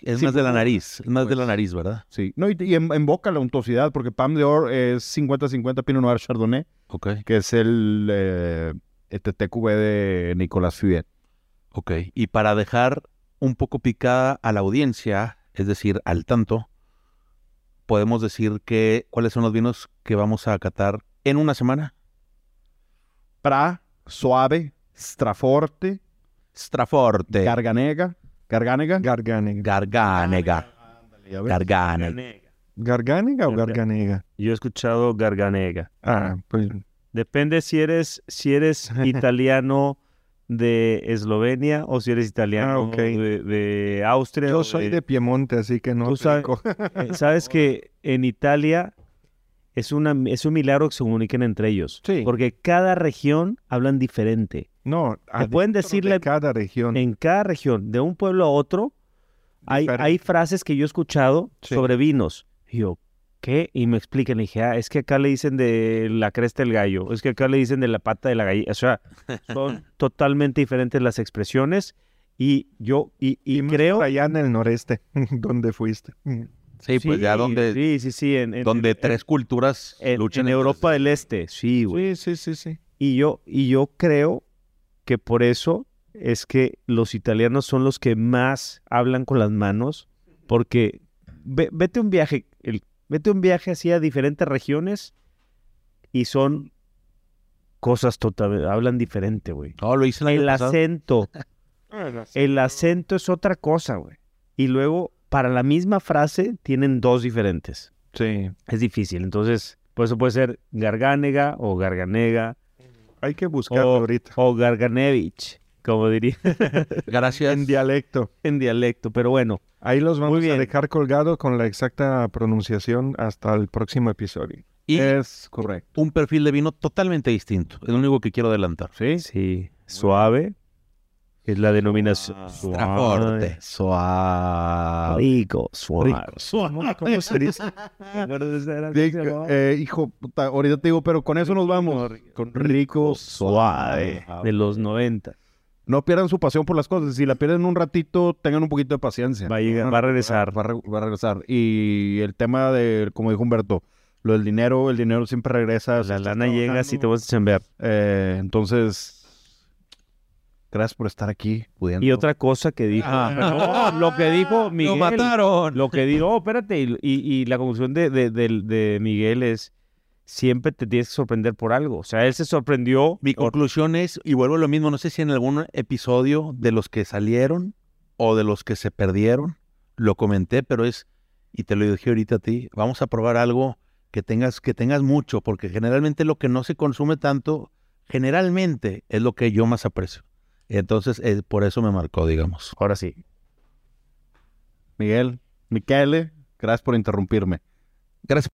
Es Sí, más de la pues, nariz, es más de la pues. nariz, ¿verdad? Sí. No, y, y en, en boca la untuosidad, porque Palm de Or es 50-50 Pinot Noir Chardonnay, Ok, que es el eh, de Nicolas Fuyet. ok. Y para dejar un poco picada a la audiencia, es decir, al tanto, podemos decir que cuáles son los vinos que vamos a catar en una semana. Pra, Suave, Straforte, Straforte, Garganega, Garganega. Garganega. Garganega, ves. Garganega. ¿Garganega o Garga- Garganega? Yo he escuchado Garganega. Ah, pues Depende si eres, si eres italiano de Eslovenia o si eres italiano Ah, de, de Austria. yo soy de Piemonte, así que no Tú sabes-. Eh, Sabes que en Italia es, una, es un milagro que se comuniquen entre ellos. Sí. Porque cada región hablan diferente. No, Te pueden adentro de decirle cada región. En cada región, de un pueblo a otro, hay, hay frases que yo he escuchado Sí. sobre vinos. Y yo, ¿qué? Y me explican. Le dije, ah, es que acá le dicen de la cresta del gallo. Es que acá le dicen de la pata de la gallina. O sea, son totalmente diferentes las expresiones. Y yo, y, y Y más creo... allá en el noreste, donde fuiste. Sí, pues ya donde, Sí, sí, sí. En, en- donde en- tres culturas en, luchan en Europa del Este. Sí, güey. Sí, sí, sí, sí. Y yo, y yo creo que por eso es que los italianos son los que más hablan con las manos, porque ve- vete un viaje, el- vete un viaje así a diferentes regiones y son cosas totalmente, hablan diferente, güey. No, lo hice el El acento, el acento es otra cosa, güey. Y luego, para la misma frase, tienen dos diferentes. Sí. Es difícil, entonces, por eso puede ser garganega o garganega Hay que buscarlo o, ahorita. o Garganevich. como diría, Gracias. En dialecto. en dialecto. Pero bueno, Ahí los vamos a dejar colgados con la exacta pronunciación hasta el próximo episodio. Y Es correcto. un perfil de vino totalmente distinto. Es lo único que quiero adelantar. ¿Sí? sí, suave, que es la denominación. Extraforte. Suave. Rico, suave. ¿Cómo se dice? Sí, eh, hijo, puta, ahorita te digo, pero con eso nos vamos. Con rico, suave. de los 90. No pierdan su pasión por las cosas. Si la pierden un ratito, tengan un poquito de paciencia. Va a llegar- va a regresar. Va, a re- va a regresar. Y el tema de, como dijo Humberto, lo del dinero, el dinero siempre regresa. La lana llega si te vas a chambear. eh, entonces, gracias por estar aquí. pudiendo. Y otra cosa que dijo. Ah. No, lo que dijo Miguel. ¡Lo mataron! Lo que dijo, oh, espérate, y, y- y la conclusión de, de, de- de Miguel es, siempre te tienes que sorprender por algo. O sea, él se sorprendió. Mi por- conclusión es, y vuelvo a lo mismo, no sé si en algún episodio de los que salieron o de los que se perdieron, lo comenté, pero es, y te lo dije ahorita a ti, vamos a probar algo que tengas, que tengas mucho, porque generalmente lo que no se consume tanto, generalmente es lo que yo más aprecio. Entonces, eh, por eso me marcó, digamos. Ahora sí. Miguel, Miquele, gracias por interrumpirme. Gracias